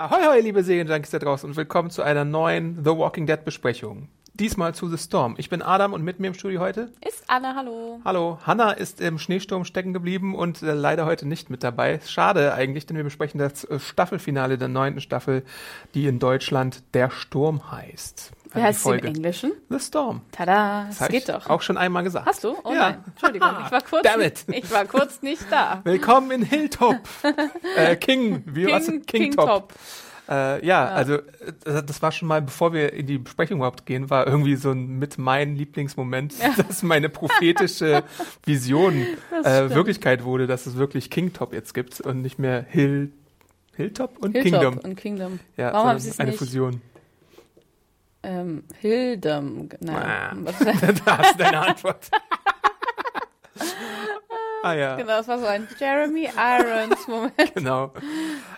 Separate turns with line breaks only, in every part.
Ahoi, hoi, liebe Serienjunkies da draußen und willkommen zu einer neuen The Walking Dead Besprechung. Diesmal zu The Storm. Ich bin Adam und mit mir im Studio heute.
Ist Anne, hallo.
Hallo, Hanna ist im Schneesturm stecken geblieben und äh, leider heute nicht mit dabei. Schade eigentlich, denn wir besprechen das äh, Staffelfinale der neunten Staffel, die in Deutschland Der Sturm heißt.
Wie heißt es im. Englischen?
The Storm.
Tada, das,
hab
geht doch.
Auch schon einmal gesagt.
Hast du? Oh
Ja.
nein, Entschuldigung, ich war kurz,
Damn it.
ich war kurz nicht da.
Willkommen in Hilltop. äh, King, wie was?
King,
King,
King
Top.
Top.
Äh, ja, also äh, das war schon mal, bevor wir in die Besprechung überhaupt gehen, war irgendwie so ein mit mein Lieblingsmoment, dass meine prophetische Vision äh. Wirklichkeit wurde, dass es wirklich King Top jetzt gibt und nicht mehr Hill Hilltop und
Hilltop
Kingdom.
und Kingdom.
Ja,
Warum haben sie es
eine
nicht?
Fusion.
Ähm, Hildem. Nein.
Ah.
Was-
da hast du deine Antwort. ah ja.
genau, das war so ein Jeremy Irons Moment.
Genau.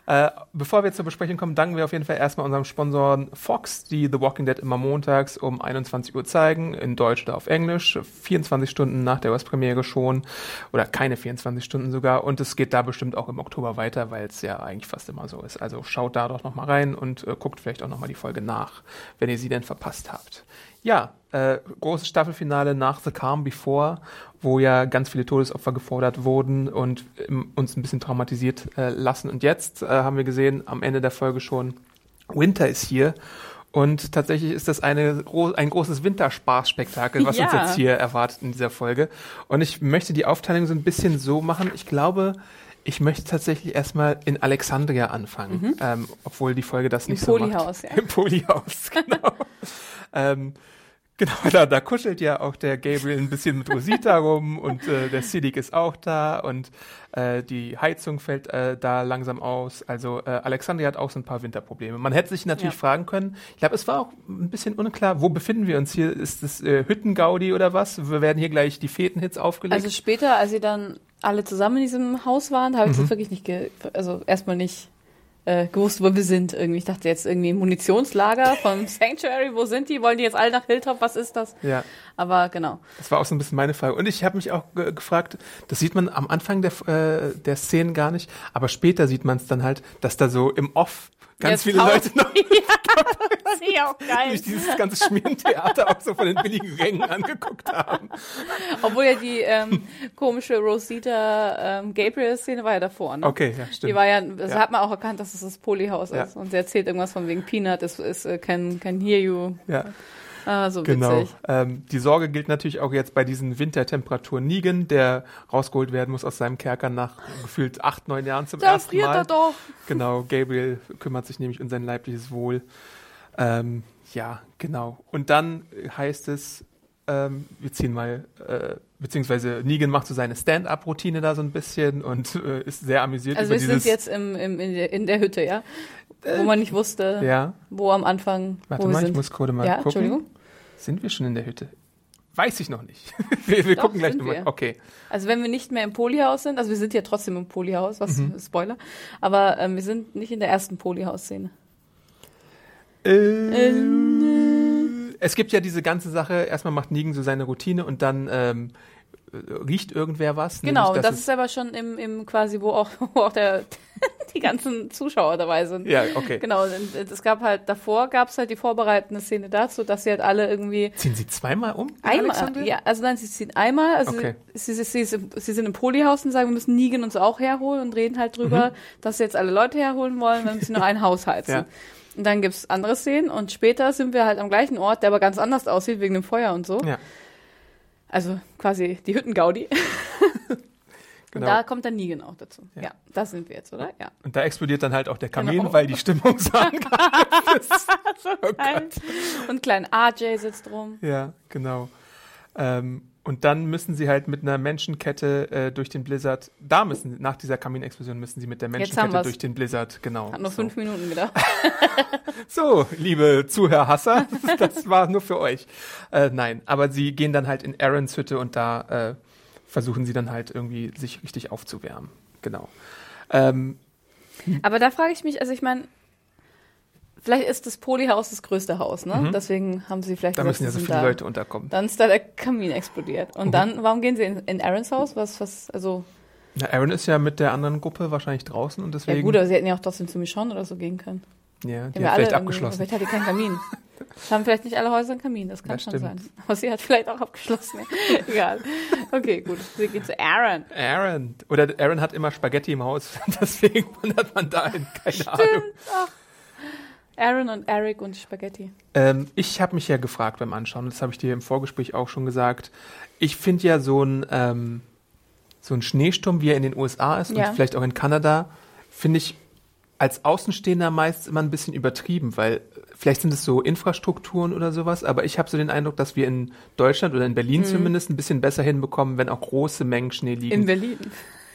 Äh, bevor wir zur Besprechung kommen, danken wir auf jeden Fall erstmal unserem Sponsoren Fox, die The Walking Dead immer montags um 21 Uhr zeigen, in Deutsch oder auf Englisch, 24 Stunden nach der US-Premiere schon, oder keine 24 Stunden sogar, und es geht da bestimmt auch im Oktober weiter, weil es ja eigentlich fast immer so ist. Also schaut da doch nochmal rein und äh, guckt vielleicht auch nochmal die Folge nach, wenn ihr sie denn verpasst habt. Ja, äh, großes Staffelfinale nach The Calm Before, wo ja ganz viele Todesopfer gefordert wurden und ähm, uns ein bisschen traumatisiert äh, lassen. Und jetzt äh, haben wir gesehen, am Ende der Folge schon, Winter ist hier. Und tatsächlich ist das eine, ein großes Winterspaßspektakel, was uns
Ja.
jetzt hier erwartet in dieser Folge. Und ich möchte die Aufteilung so ein bisschen so machen. Ich glaube, ich möchte tatsächlich erstmal in Alexandria anfangen, ähm, obwohl die Folge das
Im
nicht so macht.
Polyhaus, ja.
Im Polyhaus, genau. ähm, genau, da, da kuschelt ja auch der Gabriel ein bisschen mit Rosita rum und äh, der Siddiq ist auch da und äh, die Heizung fällt äh, da langsam aus. Also äh, Alexandria hat auch so ein paar Winterprobleme. Man hätte sich natürlich
Ja.
fragen können, ich glaube, es war auch ein bisschen unklar, wo befinden wir uns hier? Ist das äh, Hüttengaudi oder was? Wir werden hier gleich die Fetenhits aufgelegt.
Also später, als sie dann alle zusammen in diesem Haus waren, habe ich
Mhm.
das wirklich nicht, ge also erstmal nicht äh, gewusst, wo wir sind. Irgendwie, ich dachte jetzt irgendwie Munitionslager vom Sanctuary, wo sind die? Wollen die jetzt alle nach Hilltop? Was ist das?
ja.
Aber genau.
Das war auch so ein bisschen meine Frage. Und ich habe mich auch ge gefragt, das sieht man am Anfang der, äh, der Szenen gar nicht, aber später sieht man es dann halt, dass da so im Off ganz viele Leute noch
Das ist ja auch geil.
durch dieses ganze Schmierentheater auch so von den billigen Rängen angeguckt haben.
Obwohl ja die ähm, komische Rosita ähm, Gabriel-Szene war ja davor, ne?
Okay, ja, stimmt.
Die war ja, das
Ja.
hat man auch erkannt, dass es das Polyhaus
Ja.
ist. Und sie erzählt irgendwas von wegen Peanut, es ist, äh, can, can hear you.
ja,
Ah, so
genau.
witzig.
Ähm, die Sorge gilt natürlich auch jetzt bei diesen Wintertemperaturen Negan, der rausgeholt werden muss aus seinem Kerker nach gefühlt acht, neun Jahren zum
Da
ersten
friert
Mal.
er doch.
Genau, Gabriel kümmert sich nämlich um sein leibliches Wohl. Ähm, ja, genau. Und dann heißt es, ähm, wir ziehen mal, äh, beziehungsweise Negan macht so seine Stand-up-Routine da so ein bisschen und äh, ist sehr amüsiert
Also
über
wir sind jetzt im, im, in, der, in der Hütte, ja? Wo man nicht wusste,
ja,
wo am Anfang,
warte
wo wir
mal, ich
sind.
muss gerade mal
ja,
gucken.
Entschuldigung.
Sind wir schon in der Hütte? Weiß ich noch nicht. wir wir
Doch,
gucken gleich nochmal. Okay.
Also wenn wir nicht mehr im Polyhaus sind, also wir sind ja trotzdem im Polyhaus, was
Mhm.
Spoiler, aber ähm, wir sind nicht in der ersten Polyhaus-Szene.
Äh, es gibt ja diese ganze Sache, erstmal macht Negan so seine Routine und dann ähm, äh, riecht irgendwer was.
Genau, das ist aber schon im, im quasi, wo auch, wo auch der, die ganzen Zuschauer dabei sind.
Ja, okay.
Genau, und es gab halt, davor gab es halt die vorbereitende Szene dazu, dass sie halt alle irgendwie
Ziehen sie zweimal um? in
einmal,
Alexandria?
ja, also nein, sie ziehen einmal, also
Okay.
sie, sie, sie, sie, sie sind im Polyhaus und sagen, wir müssen Negan uns auch herholen und reden halt drüber, dass sie jetzt alle Leute herholen wollen, wir müssen nur ein Haus heizen.
Ja.
Und dann gibt's andere Szenen und später sind wir halt am gleichen Ort, der aber ganz anders aussieht wegen dem Feuer und so.
Ja,
Also quasi die Hüttengaudi.
genau.
Und da kommt dann Negan auch dazu.
Ja.
Ja, da sind wir jetzt, oder? Ja.
Und da explodiert dann halt auch der Kamin,
Genau.
weil die Stimmung so ist.
so geil. Und klein RJ sitzt rum.
Ja, genau. Ähm, Und dann müssen sie halt mit einer Menschenkette äh, durch den Blizzard, da müssen, nach dieser Kaminexplosion müssen sie mit der Menschenkette durch den Blizzard, genau.
Hat nur
so.
fünf Minuten gedacht.
So, liebe Zuhörhasser, das war nur für euch. Äh, nein, aber sie gehen dann halt in Aarons Hütte und da äh, versuchen sie dann halt irgendwie sich richtig aufzuwärmen. Genau. Ähm,
Aber da frage ich mich, also ich meine, vielleicht ist das Polyhaus das größte Haus, ne? Deswegen haben sie vielleicht
Mhm. da müssen ja so viele
da.
Leute unterkommen.
Dann ist da der Kamin explodiert. Und dann, warum gehen sie in, in Aarons Haus? Was, was, also,
Na, Aaron ist ja mit der anderen Gruppe wahrscheinlich draußen und
ja
deswegen.
gut, aber sie hätten ja auch trotzdem zu Michonne oder so gehen können.
Ja, die
haben ja
hat vielleicht abgeschlossen.
Vielleicht hat die keinen Kamin. Haben vielleicht nicht alle Häuser einen Kamin, das kann
Das
schon
stimmt.
sein. Aber sie hat vielleicht auch abgeschlossen. Egal. Okay, gut. Wir gehen zu Aaron.
Aaron. Oder Aaron hat immer Spaghetti im Haus, deswegen wundert man dahin. Keine Ahnung.
Aaron und Eric und Spaghetti.
Ähm, ich habe mich ja gefragt beim Anschauen, das habe ich dir im Vorgespräch auch schon gesagt. Ich finde ja so ein, ähm, so ein Schneesturm, wie er in den USA ist
Ja.
und vielleicht auch in Kanada, finde ich als Außenstehender meist immer ein bisschen übertrieben, weil vielleicht sind es so Infrastrukturen oder sowas, aber ich habe so den Eindruck, dass wir in Deutschland oder in Berlin zumindest ein bisschen besser hinbekommen, wenn auch große Mengen Schnee liegen.
In Berlin.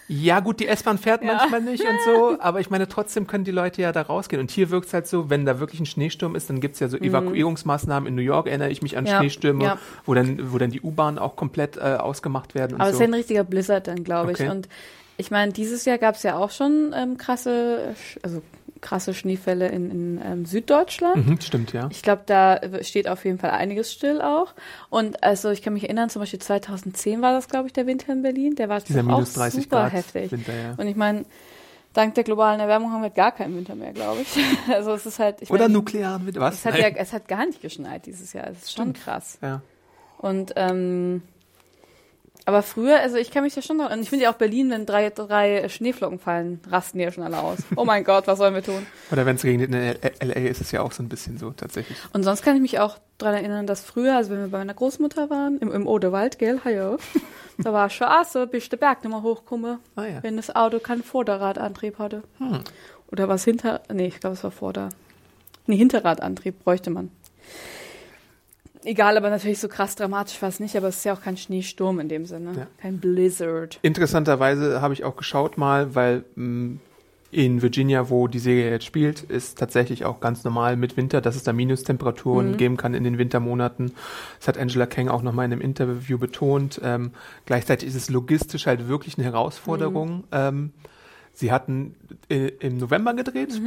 Ja, gut, die S-Bahn fährt
Ja.
manchmal nicht und so, aber ich meine, trotzdem können die Leute ja da rausgehen. Und hier wirkt es halt so, wenn da wirklich ein Schneesturm ist, dann gibt's ja so Evakuierungsmaßnahmen. In New York erinnere ich mich an
Mhm. Ja,
Schneestürme,
ja.
Wo, dann, wo dann die U-Bahn auch komplett äh, ausgemacht werden und
Aber es ist ja ein richtiger Blizzard dann, glaube ich.
Okay.
Und ich meine, dieses Jahr gab es ja auch schon ähm, krasse, also krasse Schneefälle in, in ähm, Süddeutschland.
Mhm, stimmt, ja.
Ich glaube, da steht auf jeden Fall einiges still auch. Und also ich kann mich erinnern, zum Beispiel 2010 war das, glaube ich, der Winter in Berlin. Der war
Dieser
auch
minus 30
super
Grad
heftig.
Winter, ja.
Und ich meine, dank der globalen Erwärmung haben wir gar keinen Winter mehr, glaube ich. Also es ist halt.
Oder
mein,
nuklearen Winter, was?
Es hat, ja, es hat gar nicht geschneit dieses Jahr. Es ist schon krass.
ja.
Und ähm, aber früher, also ich kann mich ja schon noch, und ich finde ja auch Berlin, wenn drei, drei Schneeflocken fallen, rasten die ja schon alle aus. Oh mein Gott, was sollen wir tun?
Oder wenn es regnet in L- LA, ist es ja auch so ein bisschen so tatsächlich.
Und sonst kann ich mich auch daran erinnern, dass früher, also wenn wir bei meiner Großmutter waren, im, im Odewald, gell, hallo, da war Straße, bis der Berg nicht mehr hochkomme,
Ah ja.
wenn das Auto keinen Vorderradantrieb hatte. Oder was hinter, nee, ich glaube, es war Vorder, nee, Hinterradantrieb bräuchte man. Egal, aber natürlich so krass dramatisch war es nicht, aber es ist ja auch kein Schneesturm in dem Sinne.
Ja.
Kein Blizzard.
Interessanterweise habe ich auch geschaut mal, weil mh, in Virginia, wo die Serie jetzt spielt, ist tatsächlich auch ganz normal mit Winter, dass es da Minustemperaturen
Mhm.
geben kann in den Wintermonaten. Das hat Angela Kang auch nochmal in einem Interview betont. Ähm, gleichzeitig ist es logistisch halt wirklich eine Herausforderung.
Mhm.
Ähm, sie hatten äh, im November gedreht.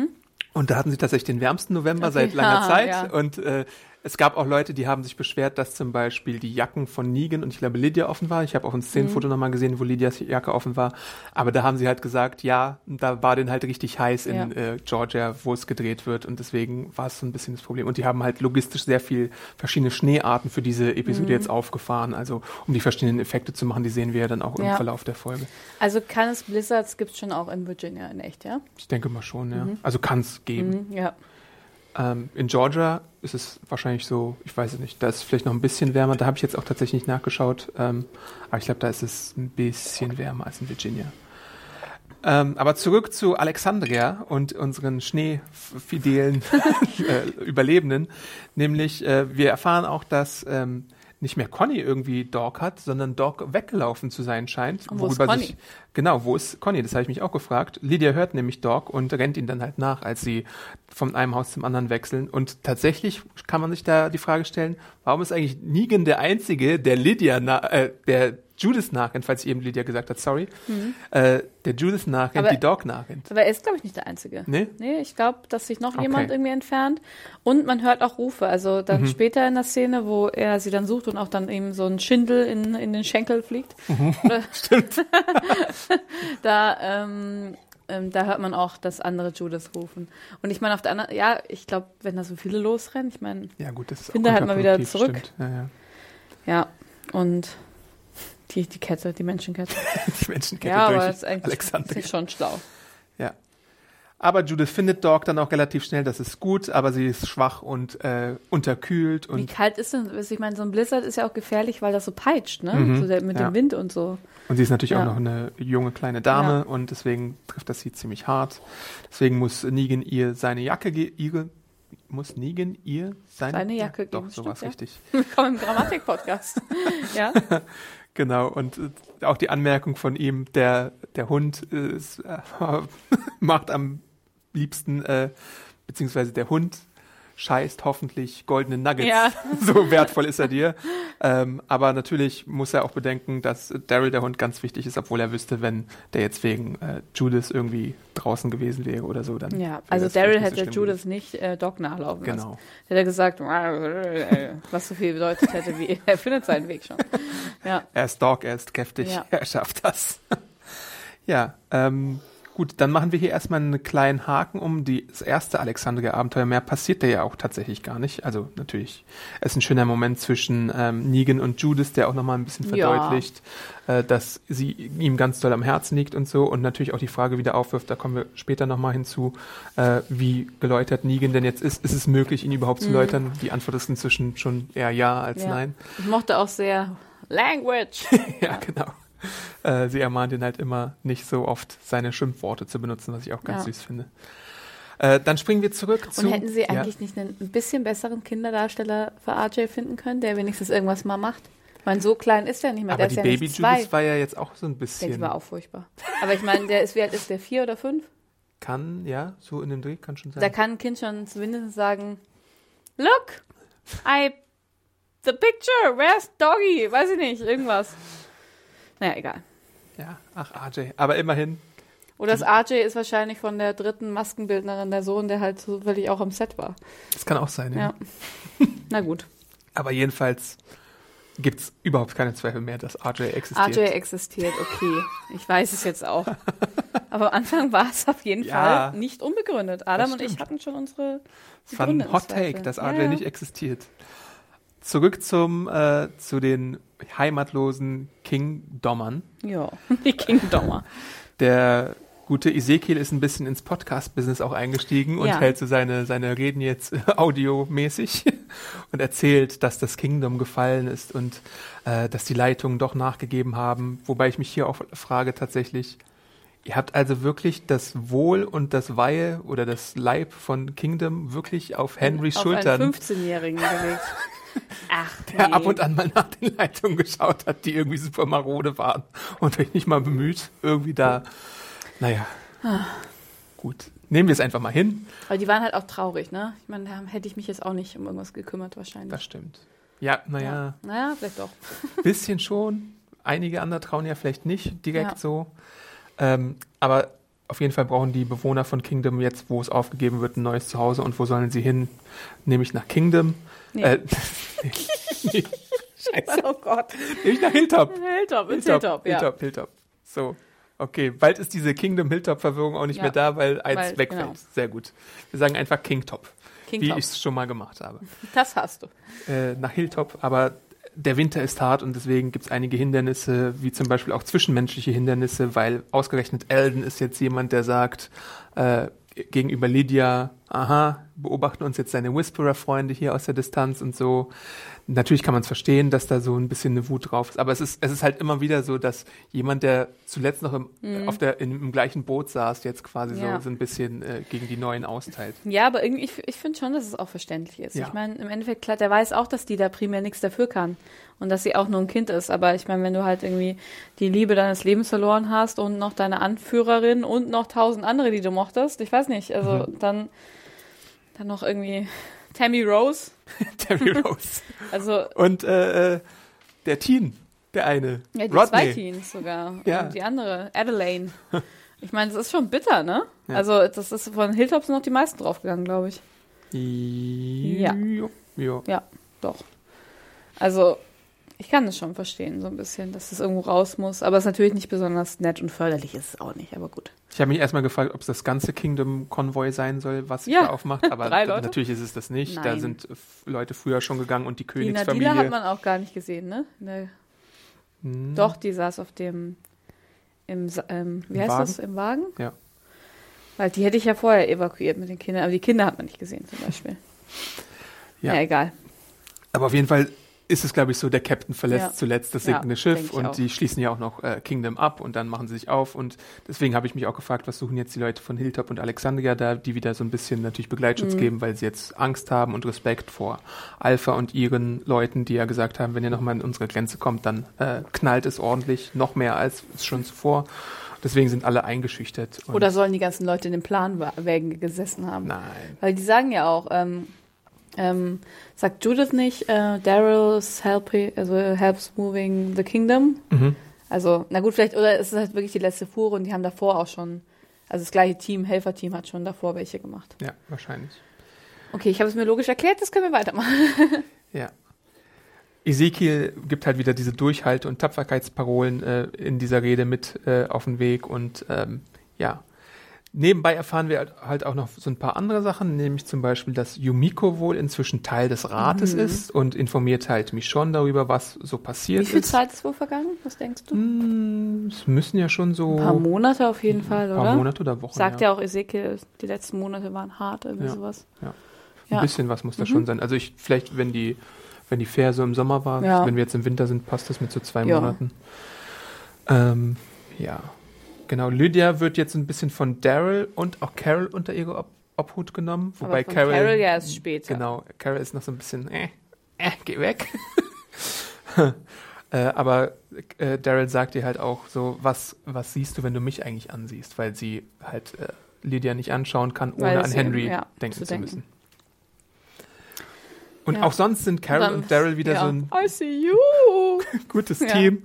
Und da hatten sie tatsächlich den wärmsten November
Mhm. Okay.
seit langer
Ah,
Zeit.
ja.
Und äh, es gab auch Leute, die haben sich beschwert, dass zum Beispiel die Jacken von Negan und ich glaube Lydia offen war. Ich habe auch ein Szenenfoto
Mhm.
nochmal gesehen, wo Lydias Jacke offen war. Aber da haben sie halt gesagt, ja, da war den halt richtig heiß in
Ja.
äh, Georgia, wo es gedreht wird. Und deswegen war es so ein bisschen das Problem. Und die haben halt logistisch sehr viel verschiedene Schneearten für diese Episode
Mhm.
jetzt aufgefahren. Also um die verschiedenen Effekte zu machen, die sehen wir ja dann auch im
Ja.
Verlauf der Folge.
Also kann es Blizzards gibt es schon auch in Virginia in echt, ja?
Ich denke mal schon, ja. Also kann es geben.
Mhm, ja.
Ähm, in Georgia ist es wahrscheinlich so, ich weiß es nicht, da ist es vielleicht noch ein bisschen wärmer. Da habe ich jetzt auch tatsächlich nicht nachgeschaut. Ähm, aber ich glaube, da ist es ein bisschen wärmer als in Virginia. Ähm, aber zurück zu Alexandria und unseren schneefidelen äh, Überlebenden. Nämlich, äh, wir erfahren auch, dass ähm, nicht mehr Conny irgendwie Dog hat, sondern Dog weggelaufen zu sein scheint.
Und wo ist Conny?
Sich, genau, wo ist Conny? Das habe ich mich auch gefragt. Lydia hört nämlich Dog und rennt ihn dann halt nach, als sie von einem Haus zum anderen wechseln. Und tatsächlich kann man sich da die Frage stellen, warum ist eigentlich Negan der Einzige, der Lydia, na, äh, der Judith nachrennt, falls sie eben Lydia gesagt hat, sorry, äh, der Judith
Mhm. Aber-
die Dog nachrennt.
Aber er ist, glaube ich, nicht der Einzige.
Nee?
Nee, ich glaube, dass sich noch
Okay.
jemand irgendwie entfernt. Und man hört auch Rufe. Also
Mhm.
dann später in der Szene, wo er sie dann sucht und auch dann eben so ein Schindel in, in den Schenkel fliegt.
Mhm.
Stimmt. da, ähm, ähm, da hört man auch das andere Judith rufen. Und ich meine, auf der anderen, ja, ich glaube, wenn da so viele losrennen, ich meine,
Ja gut, das ist
Finde halt mal wieder zurück.
Stimmt. Ja, ja.
ja. Und die, die Kette, die Menschenkette.
Die Menschenkette
ja, aber
durch
das ist eigentlich
Alexandria.
ist schon schlau.
Ja. Aber Judith findet Dog dann auch relativ schnell, das ist gut, aber sie ist schwach und äh, unterkühlt
Wie
und,
kalt ist denn, ich meine, so ein Blizzard ist ja auch gefährlich, weil das so peitscht, ne? so der, mit
Mhm. ja.
dem Wind und so.
und sie ist natürlich
Ja.
auch noch eine junge kleine Dame
Ja.
und deswegen trifft das sie ziemlich hart. Deswegen muss Negan ihr seine Jacke ihre, muss Negan ihr seine,
Seine Jacke
ja, Doch,
geben,
so
stimmt,
war es
ja.
richtig.
Willkommen im Grammatik-Podcast. ja.
Genau, und äh, auch die Anmerkung von ihm, der, der Hund äh, macht am liebsten, äh, beziehungsweise der Hund scheißt hoffentlich goldene Nuggets.
Ja.
So wertvoll ist er dir. Ähm, aber natürlich muss er auch bedenken, dass Daryl der Hund ganz wichtig ist, obwohl er wüsste, wenn der jetzt wegen äh, Judith irgendwie draußen gewesen wäre oder so, dann.
Ja, also Daryl
so
hätte
schlimm
Judith nicht äh, Doc nachlaufen lassen.
Genau.
Hätte er gesagt, was so viel bedeutet hätte wie, er findet seinen Weg schon. Ja,
Er ist Dog, er ist kräftig,
Ja.
er schafft das. ja, ähm, gut, dann machen wir hier erstmal einen kleinen Haken um die, das erste Alexandria-Abenteuer. Mehr passiert da ja auch tatsächlich gar nicht. Also natürlich, es ist ein schöner Moment zwischen ähm, Negan und Judith, der auch nochmal ein bisschen
Ja.
verdeutlicht, äh, dass sie ihm ganz doll am Herzen liegt und so. Und natürlich auch die Frage wieder aufwirft, da kommen wir später nochmal hinzu, äh, wie geläutert Negan denn jetzt ist. Ist es möglich, ihn überhaupt zu läutern? Die Antwort ist inzwischen schon eher ja als
Mhm. ja.
nein.
Ich mochte auch sehr Language.
Ja, genau. Äh, sie ermahnt ihn halt immer nicht so oft, seine Schimpfworte zu benutzen, was ich auch ganz
Ja.
süß finde. Äh, dann springen wir zurück zu.
Und hätten sie
ja,
eigentlich nicht einen ein bisschen besseren Kinderdarsteller für RJ finden können, der wenigstens irgendwas mal macht? Ich meine, so klein ist der nicht mehr.
aber
der
die
ist ja
Baby
zwei.
Judith war ja jetzt auch so ein
Der
bisschen.
war auch furchtbar. Aber ich meine, der ist, wie alt ist der? Vier oder fünf?
Kann, ja, so in dem Dreh kann schon sein.
Da kann ein Kind schon zumindest sagen, look, I, the picture, where's Doggy? Weiß ich nicht, irgendwas. Naja, egal.
ja, ach, RJ. Aber immerhin,
Oder das RJ ist wahrscheinlich von der dritten Maskenbildnerin der Sohn, der halt zufällig auch am Set war.
das kann auch sein, ja.
Ja. Na gut.
Aber jedenfalls gibt es überhaupt keine Zweifel mehr, dass RJ existiert.
RJ existiert, okay. Ich weiß es jetzt auch. Aber am Anfang war es auf jeden
Ja.
Fall nicht unbegründet. Adam und ich hatten schon unsere.
Es war ein Hot Take, dass RJ
ja.
nicht existiert. Zurück zum, äh, zu den heimatlosen King-Dommern.
Ja, die Kingdomer.
Der gute Ezekiel ist ein bisschen ins Podcast-Business auch eingestiegen und
Ja.
hält so seine, seine Reden jetzt audiomäßig und erzählt, dass das Kingdom gefallen ist und äh, dass die Leitungen doch nachgegeben haben. Wobei ich mich hier auch frage tatsächlich, ihr habt also wirklich das Wohl und das Weihe oder das Leib von Kingdom wirklich auf Henrys
auf
Schultern,
einen 15-Jährigen gelegt. Ach,
der
nee.
ab und an mal nach den Leitungen geschaut hat, die irgendwie super marode waren und euch nicht mal bemüht, irgendwie da, naja, gut. Nehmen wir es einfach mal hin.
Aber die waren halt auch traurig, ne? Ich meine, da hätte ich mich jetzt auch nicht um irgendwas gekümmert wahrscheinlich.
Das stimmt. Ja, naja,
Ja. Naja, vielleicht doch.
bisschen schon. Einige andere trauen ja vielleicht nicht direkt
Ja.
so. Ähm, aber auf jeden Fall brauchen die Bewohner von Kingdom jetzt, wo es aufgegeben wird, ein neues Zuhause. Und wo sollen sie hin? Nämlich nach Kingdom.
Nee.
Äh, nee, nee, scheiße.
Oh Gott.
Nämlich nach Hilltop.
Hilltop, ins Hilltop, ja.
Hilltop, Hilltop. So. Okay, bald ist diese Kingdom-Hilltop-Verwirrung auch nicht
Ja.
mehr da, weil eins
Weil-
wegfällt.
genau.
Sehr gut. Wir sagen einfach Kingtop, wie
Kingtop.
ich es schon mal gemacht habe.
Das hast du.
äh, nach Hilltop, aber der Winter ist hart und deswegen gibt es einige Hindernisse, wie zum Beispiel auch zwischenmenschliche Hindernisse, weil ausgerechnet Elden ist jetzt jemand, der sagt äh, gegenüber Lydia, aha, beobachten uns jetzt seine Whisperer-Freunde hier aus der Distanz und so. Natürlich kann man es verstehen, dass da so ein bisschen eine Wut drauf ist, aber es ist, es ist halt immer wieder so, dass jemand, der zuletzt noch im, auf der, in, im gleichen Boot saß, jetzt quasi
Mhm. Ja.
so, so ein bisschen äh, gegen die Neuen austeilt.
Ja, aber irgendwie, ich, ich finde schon, dass es auch verständlich ist.
Ja.
Ich meine, im Endeffekt, klar, der weiß auch, dass die da primär nichts dafür kann. Und dass sie auch nur ein Kind ist. Aber ich meine, wenn du halt irgendwie die Liebe deines Lebens verloren hast und noch deine Anführerin und noch tausend andere, die du mochtest, ich weiß nicht, also
Mhm.
dann, dann noch irgendwie Tammy Rose.
Terry Rose.
Also,
Und äh, äh, der Teen, der eine.
ja, die
Rodney.
zwei Teens sogar.
Ja.
Und die andere, Adelaine. Ich meine, das ist schon bitter, ne?
Ja.
Also, das ist von Hilltops sind noch die meisten draufgegangen, glaube ich.
Ja. ja.
Ja, doch. Also, ich kann es schon verstehen, so ein bisschen, dass es irgendwo raus muss. Aber es ist natürlich nicht besonders nett und förderlich ist es auch nicht, aber gut.
Ich habe mich erstmal gefragt, ob es das ganze Kingdom-Konvoi sein soll, was
Ja.
da aufmacht. Aber natürlich ist es das nicht. Da
Nein.
sind äh, f- Leute früher schon gegangen und die
Die Nadila
Königsfamilie.
hat man auch gar nicht gesehen, ne? ne
Hm,
Doch, die saß auf dem, im, ähm, wie
Im
heißt
Wagen?
das, im Wagen?
Ja.
Weil die hätte ich ja vorher evakuiert mit den Kindern, aber die Kinder hat man nicht gesehen zum Beispiel.
Ja.
Ja, egal.
Aber auf jeden Fall ist es, glaube ich, so, der Captain verlässt
Ja.
zuletzt das
Ja,
sinkende
denk
Schiff und
auch.
die schließen ja auch noch äh, Kingdom ab und dann machen sie sich auf und deswegen habe ich mich auch gefragt, was suchen jetzt die Leute von Hilltop und Alexandria da, die wieder so ein bisschen natürlich Begleitschutz
Mhm.
geben, weil sie jetzt Angst haben und Respekt vor Alpha und ihren Leuten, die ja gesagt haben, wenn ihr nochmal an unsere Grenze kommt, dann äh, knallt es ordentlich, noch mehr als schon zuvor. Deswegen sind alle eingeschüchtert.
Oder sollen die ganzen Leute in den Planwägen gesessen haben?
Nein.
Weil die sagen ja auch, ähm, ähm, sagt Judith nicht, äh, Daryl's helping, also helps moving the kingdom.
Mhm.
Also, na gut, vielleicht, oder es ist halt wirklich die letzte Fuhre und die haben davor auch schon, also das gleiche Team, Helferteam hat schon davor welche gemacht.
Ja, wahrscheinlich.
Okay, ich habe es mir logisch erklärt, das können wir weitermachen.
Ja. Ezekiel gibt halt wieder diese Durchhalte- und Tapferkeitsparolen äh, in dieser Rede mit äh, auf den Weg und ähm, ja. Nebenbei erfahren wir halt- auch noch so ein paar andere Sachen, nämlich zum Beispiel, dass Yumiko wohl inzwischen Teil des Rates ist und informiert halt Michonne darüber, was so passiert
Mhm. Wie viel
ist.
Zeit ist wohl vergangen? Was denkst du?
Hm, Es müssen ja schon so
Ein paar Monate auf jeden Fall,
ein paar
oder?
Monate oder Wochen.
Sagt
ja.
ja auch Ezekiel, die letzten Monate waren hart, irgendwie
Ja.
sowas.
Ja.
Ja.
Ein bisschen was muss da schon sein. Also ich, vielleicht, wenn die, wenn die Fair so im Sommer war, wenn wir jetzt im Winter sind, passt das mit so zwei
Ja.
Monaten. Ähm, ja. Genau, Lydia wird jetzt ein bisschen von Daryl und auch Carol unter ihre Ob Obhut genommen. Wobei Carol,
Carol ja erst später.
Genau, Carol ist noch so ein bisschen, äh, äh, geh weg. äh, aber äh, Daryl sagt ihr halt auch so, was, was siehst du, wenn du mich eigentlich ansiehst? Weil sie halt äh, Lydia nicht anschauen kann, ohne an Henry
ja,
denken
zu
zu,
denken.
müssen. Und
Ja.
auch sonst sind Carol
Dann-
und Daryl wieder
ja.
so ein
I see you.
gutes
Ja.
Team,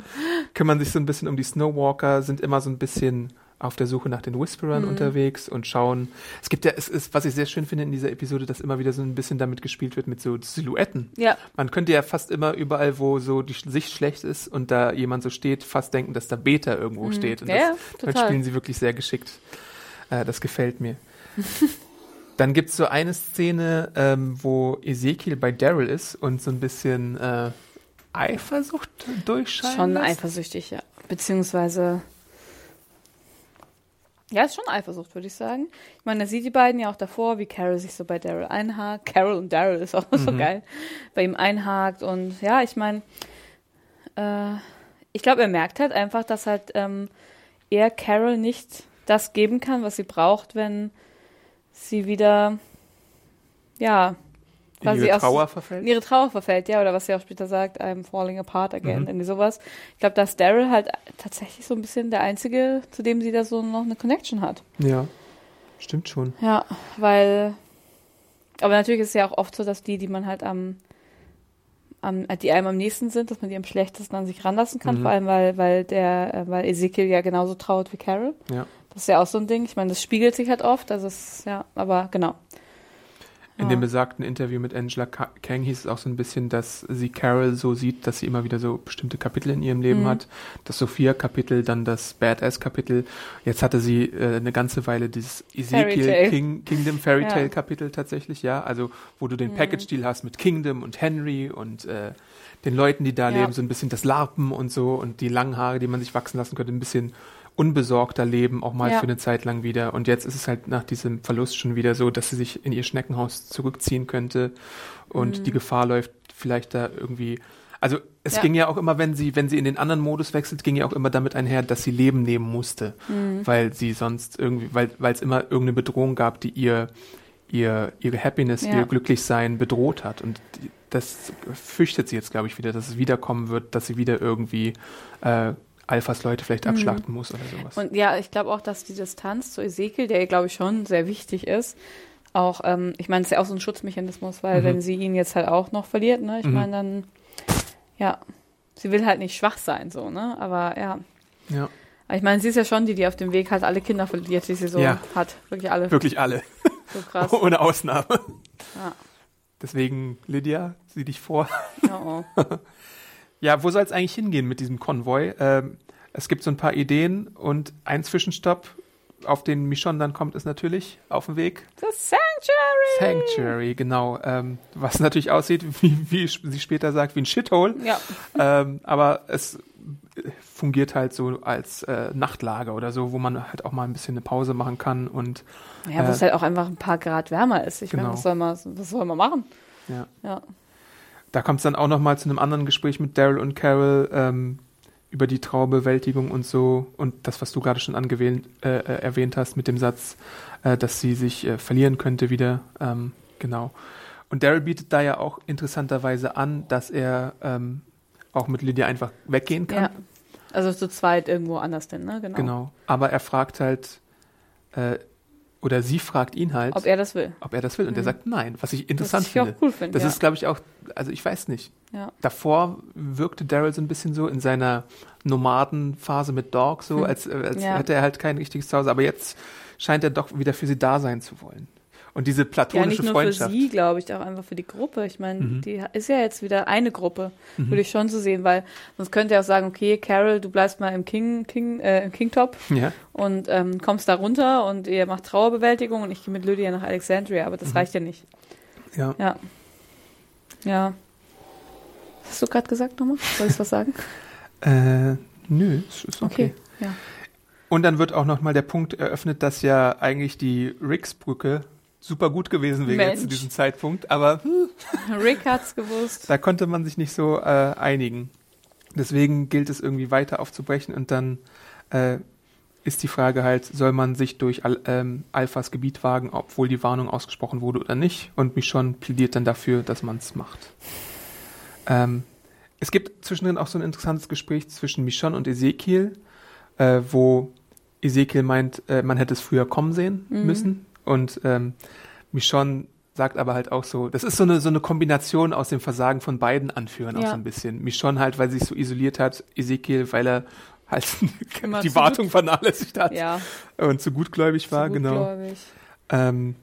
kümmern sich so ein bisschen um die Snowwalker, sind immer so ein bisschen auf der Suche nach den Whisperern
Mhm.
unterwegs und schauen. Es gibt ja, es ist, was ich sehr schön finde in dieser Episode, dass immer wieder so ein bisschen damit gespielt wird mit so Silhouetten.
Ja,
Man könnte ja fast immer überall, wo so die Sicht schlecht ist und da jemand so steht, fast denken, dass da Beta irgendwo steht. Und
Mhm. Ja, ja,
das, damit
total.
spielen sie wirklich sehr geschickt. Äh, das gefällt mir. Dann gibt es so eine Szene, ähm, wo Ezekiel bei Daryl ist und so ein bisschen äh, Eifersucht durchscheint.
schon eifersüchtig, ja. Beziehungsweise. Ja, ist schon Eifersucht, würde ich sagen. Ich meine, er sieht die beiden ja auch davor, wie Carol sich so bei Daryl einhakt. Carol und Daryl ist auch so
Mhm.
geil. Bei ihm einhakt und ja, ich meine, äh, ich glaube, er merkt halt einfach, dass halt ähm, er Carol nicht das geben kann, was sie braucht, wenn sie wieder, ja,
in ihre
aus-
Trauer
in
verfällt.
ihre Trauer verfällt, ja, oder was sie auch später sagt, I'm falling apart again,
Mhm.
irgendwie sowas. Ich glaube, dass Daryl halt tatsächlich so ein bisschen der Einzige, zu dem sie da so noch eine Connection hat.
Ja, stimmt schon.
Ja, weil, aber natürlich ist es ja auch oft so, dass die, die man halt am, am die einem am nächsten sind, dass man die am schlechtesten an sich ranlassen kann,
Mhm.
vor allem weil, weil der, äh, weil Ezekiel ja genauso traut wie Carol.
Ja.
Das ist ja auch so ein Ding. Ich meine, das spiegelt sich halt oft, also es, ja, aber genau.
In
Ja.
dem besagten Interview mit Angela Ka- Kang hieß es auch so ein bisschen, dass sie Carol so sieht, dass sie immer wieder so bestimmte Kapitel in ihrem Leben
Mhm.
hat. Das Sophia-Kapitel, dann das Badass-Kapitel. Jetzt hatte sie äh, eine ganze Weile dieses Ezekiel. King, Kingdom Fairy
Ja.
Tale-Kapitel tatsächlich, ja. Also, wo du den
Mhm.
Package-Deal hast mit Kingdom und Henry und äh, den Leuten, die da
Ja.
leben, so ein bisschen das Larpen und so und die langen Haare, die man sich wachsen lassen könnte, ein bisschen unbesorgter leben, auch mal
Ja.
für eine Zeit lang wieder. Und jetzt ist es halt nach diesem Verlust schon wieder so, dass sie sich in ihr Schneckenhaus zurückziehen könnte und die Gefahr läuft, vielleicht da irgendwie. Also es
Mhm. Ja.
ging ja auch immer, wenn sie, wenn sie in den anderen Modus wechselt, ging ja auch immer damit einher, dass sie Leben nehmen musste,
Mhm.
weil sie sonst irgendwie, weil weil es immer irgendeine Bedrohung gab, die ihr ihr ihre Happiness,
Ja.
ihr Glücklichsein bedroht hat. Und das fürchtet sie jetzt, glaube ich, wieder, dass es wiederkommen wird, dass sie wieder irgendwie äh, Alphas Leute vielleicht abschlachten muss oder sowas.
Mhm. Und ja, ich glaube auch, dass die Distanz zu Ezekiel, der glaube ich schon sehr wichtig ist, auch, ähm, ich meine, es ist ja auch so ein Schutzmechanismus, weil
Mhm.
wenn sie ihn jetzt halt auch noch verliert, ne, ich
Mhm.
meine, dann, ja, sie will halt nicht schwach sein, so, ne, aber ja.
ja,
Aber ich meine, sie ist ja schon die, die auf dem Weg halt alle Kinder verliert, die sie so
Ja.
hat. Wirklich alle.
wirklich alle,
So krass.
ohne Ausnahme.
Ja.
Deswegen, Lydia, sieh dich vor.
Oh, oh.
Ja, wo soll es eigentlich hingehen mit diesem Konvoi? Ähm, es gibt so ein paar Ideen und ein Zwischenstopp, auf den Michonne dann kommt, ist natürlich auf dem Weg
The Sanctuary!
Sanctuary, genau. Ähm, was natürlich aussieht, wie, wie sie später sagt, wie ein Shithole.
Ja,
ähm, aber es fungiert halt so als äh, Nachtlager oder so, wo man halt auch mal ein bisschen eine Pause machen kann und
ja wo
Äh,
es halt auch einfach ein paar Grad wärmer ist. Ich meine,
genau.
was soll man, was soll man machen?
ja.
Ja.
Da kommt es dann auch nochmal zu einem anderen Gespräch mit Daryl und Carol ähm, über die Traubewältigung und so und das, was du gerade schon angewählt, äh, äh, erwähnt hast mit dem Satz, äh, dass sie sich äh, verlieren könnte wieder. Ähm, genau. Und Daryl bietet da ja auch interessanterweise an, dass er ähm, auch mit Lydia einfach weggehen kann.
Ja. Also zu zweit irgendwo anders denn, ne? Genau.
Genau. Aber er fragt halt, äh, oder sie fragt ihn halt,
Ob er das will.
ob er das will. Und er sagt nein, was ich interessant
Was ich auch
finde.
cool finde,
das
ja.
ist, glaube ich, auch, also ich weiß nicht.
Ja.
Davor wirkte Daryl so ein bisschen so in seiner Nomadenphase mit Dog, so als, äh, als
Hm. Ja.
hätte er halt kein richtiges Zuhause. Aber jetzt scheint er doch wieder für sie da sein zu wollen. Und diese
Ja,
platonische
nicht nur
Freundschaft.
für sie, glaube ich, auch einfach für die Gruppe. Ich meine,
Mhm.
die ist ja jetzt wieder eine Gruppe, würde ich schon so sehen, weil sonst könnte er auch sagen, okay, Carol, du bleibst mal im King, King, äh, im Kingtop
Ja,
und ähm, kommst da runter und ihr macht Trauerbewältigung und ich gehe mit Lydia nach Alexandria, aber das
Mhm.
reicht ja nicht.
ja.
Ja. Ja. Hast du gerade gesagt nochmal? Soll ich was sagen?
Äh, nö, es ist okay.
Okay. Ja.
Und dann wird auch nochmal der Punkt eröffnet, dass ja eigentlich die Rix-Brücke super gut gewesen wäre jetzt zu diesem Zeitpunkt, aber hm,
Rick hat's gewusst.
da konnte man sich nicht so äh, einigen. Deswegen gilt es irgendwie weiter aufzubrechen und dann äh, ist die Frage halt, soll man sich durch Al ähm, Alphas Gebiet wagen, obwohl die Warnung ausgesprochen wurde oder nicht? Und Michonne plädiert dann dafür, dass man es macht. Ähm, es gibt zwischendrin auch so ein interessantes Gespräch zwischen Michonne und Ezekiel, äh, wo Ezekiel meint, äh, man hätte es früher kommen sehen
Mhm.
müssen. Und ähm, Michonne sagt aber halt auch so, das ist so eine, so eine Kombination aus dem Versagen von beiden Anführern auch
Ja.
so ein bisschen. Michonne halt, weil sie sich so isoliert hat, Ezekiel, weil er halt
Immer
die
zu
Wartung vernachlässigt hat
Ja,
und zu gutgläubig war,
so
genau.
gutgläubig.
Ähm,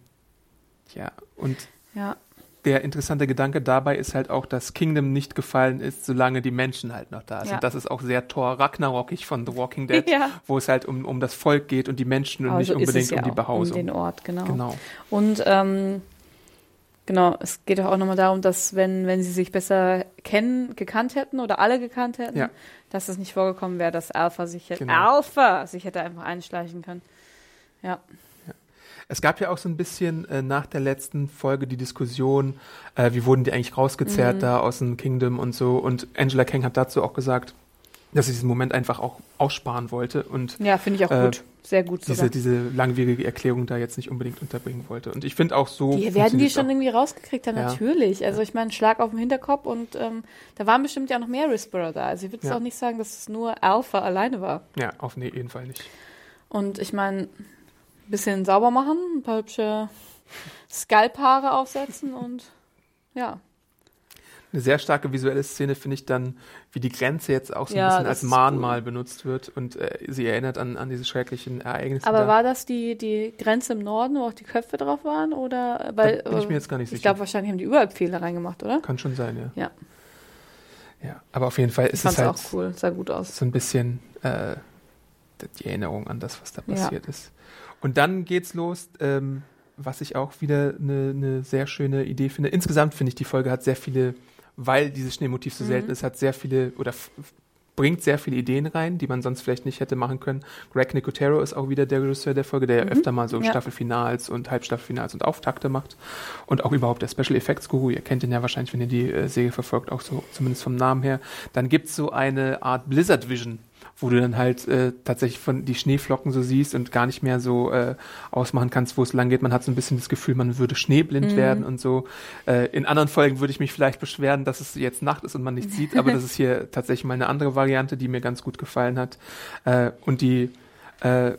ja, und
Ja.
Der interessante Gedanke dabei ist halt auch, dass Kingdom nicht gefallen ist, solange die Menschen halt noch da sind.
Ja.
Das ist auch sehr Thor Ragnarokig von The Walking Dead,
Ja.
wo es halt um, um das Volk geht und die Menschen und
Aber
nicht unbedingt
ja
um die Behausung.
Um den Ort, genau.
Genau.
Und ähm, genau, es geht auch nochmal darum, dass wenn, wenn sie sich besser kennen, gekannt hätten oder alle gekannt hätten, dass es nicht vorgekommen wäre, dass Alpha sich hätte,
Genau.
Alpha sich hätte einfach einschleichen können. Ja.
Es gab ja auch so ein bisschen äh, nach der letzten Folge die Diskussion, äh, wie wurden die eigentlich rausgezerrt
Mhm.
da aus dem Kingdom und so. Und Angela Kang hat dazu auch gesagt, dass sie diesen Moment einfach auch aussparen wollte und
Ja, finde ich auch
Äh,
gut. Sehr gut sogar.
diese, diese langwierige Erklärung da jetzt nicht unbedingt unterbringen wollte. Und ich finde auch so.
Die werden die schon
auch.
irgendwie rausgekriegt haben,
Ja.
natürlich. Also ich meine, Schlag auf den Hinterkopf und ähm, da waren bestimmt ja auch noch mehr Whisperer da. Also ich würde
Ja.
auch nicht sagen, dass es nur Alpha alleine war.
Ja, auf nee, jeden Fall nicht.
Und ich meine, ein bisschen sauber machen, ein paar hübsche Skalphaare aufsetzen und ja.
Eine sehr starke visuelle Szene finde ich dann, wie die Grenze jetzt auch so ein
Ja,
bisschen als Mahnmal benutzt wird und äh, sie erinnert an, an diese schrecklichen Ereignisse.
Aber
da.
war das die, die Grenze im Norden, wo auch die Köpfe drauf waren? Oder weil
bin ich mir jetzt gar nicht
Ich
sicher.
glaube, wahrscheinlich haben die überall Pfähle reingemacht, oder?
Kann schon sein, ja.
Ja,
ja. Aber auf jeden Fall
ich
ist es halt
auch cool, sah gut aus.
so ein bisschen äh, die Erinnerung an das, was da
Ja.
passiert ist. Und dann geht's los, ähm, was ich auch wieder eine eine sehr schöne Idee finde. Insgesamt finde ich, die Folge hat sehr viele, weil dieses Schneemotiv so
Mhm.
selten ist, hat sehr viele oder bringt sehr viele Ideen rein, die man sonst vielleicht nicht hätte machen können. Greg Nicotero ist auch wieder der Regisseur der Folge, der ja öfter mal so
Mhm. Ja.
Staffelfinals und Halbstaffelfinals und Auftakte macht. Und auch überhaupt der Special Effects Guru. Ihr kennt ihn ja wahrscheinlich, wenn ihr die äh, Serie verfolgt, auch so, zumindest vom Namen her. Dann gibt's so eine Art Blizzard Vision, wo du dann halt äh, tatsächlich von die Schneeflocken so siehst und gar nicht mehr so äh, ausmachen kannst, wo es lang geht. Man hat so ein bisschen das Gefühl, man würde schneeblind
Mhm.
werden und so. Äh, in anderen Folgen würde ich mich vielleicht beschweren, dass es jetzt Nacht ist und man nichts sieht, aber das ist hier tatsächlich mal eine andere Variante, die mir ganz gut gefallen hat. Äh, und die äh,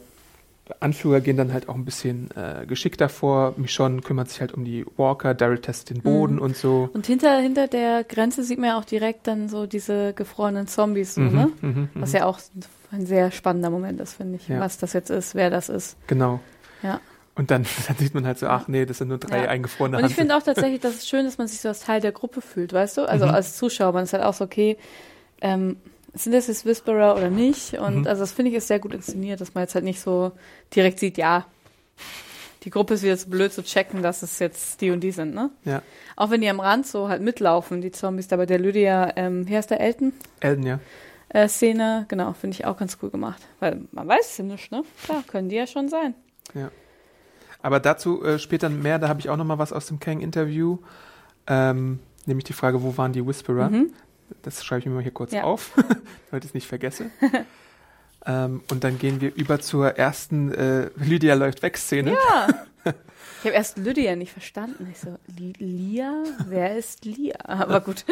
Anführer gehen dann halt auch ein bisschen äh, geschickter vor. Michonne kümmert sich halt um die Walker, Daryl testet den Boden
Mhm.
und so.
Und hinter, hinter der Grenze sieht man ja auch direkt dann so diese gefrorenen Zombies, so,
Mhm,
ne?
mhm, mhm.
Was ja auch ein sehr spannender Moment ist, finde ich.
Ja.
Was das jetzt ist, wer das ist.
Genau.
Ja.
Und dann, dann sieht man halt so, ach nee, das sind nur drei
Ja.
eingefrorene
Und ich finde auch tatsächlich, dass es schön, dass man sich so als Teil der Gruppe fühlt, weißt du? Also
Mhm.
als Zuschauer, man ist halt auch so, okay, ähm, sind das jetzt Whisperer oder nicht? Und
Mhm.
also das finde ich ist sehr gut inszeniert, dass man jetzt halt nicht so direkt sieht, ja, die Gruppe ist wieder so blöd zu checken, dass es jetzt die und die sind, ne?
Ja.
Auch wenn die am Rand so halt mitlaufen, die Zombies, da bei der Lydia, ähm, hier ist der Elton,
Elden, ja.
äh, Szene, genau, finde ich auch ganz cool gemacht. Weil man weiß es ja nicht, ne? Klar, können die ja schon sein.
Aber dazu äh, später mehr, da habe ich auch noch mal was aus dem Kang-Interview. Ähm, nämlich die Frage, wo waren die Whisperer? Das schreibe ich mir mal hier kurz
Ja.
auf, damit ich es nicht vergesse. ähm, und dann gehen wir über zur ersten äh, Lydia läuft weg Szene.
Ja. Ich habe erst Lydia nicht verstanden. Ich so, Li Lia? Wer ist Lia? Aber gut.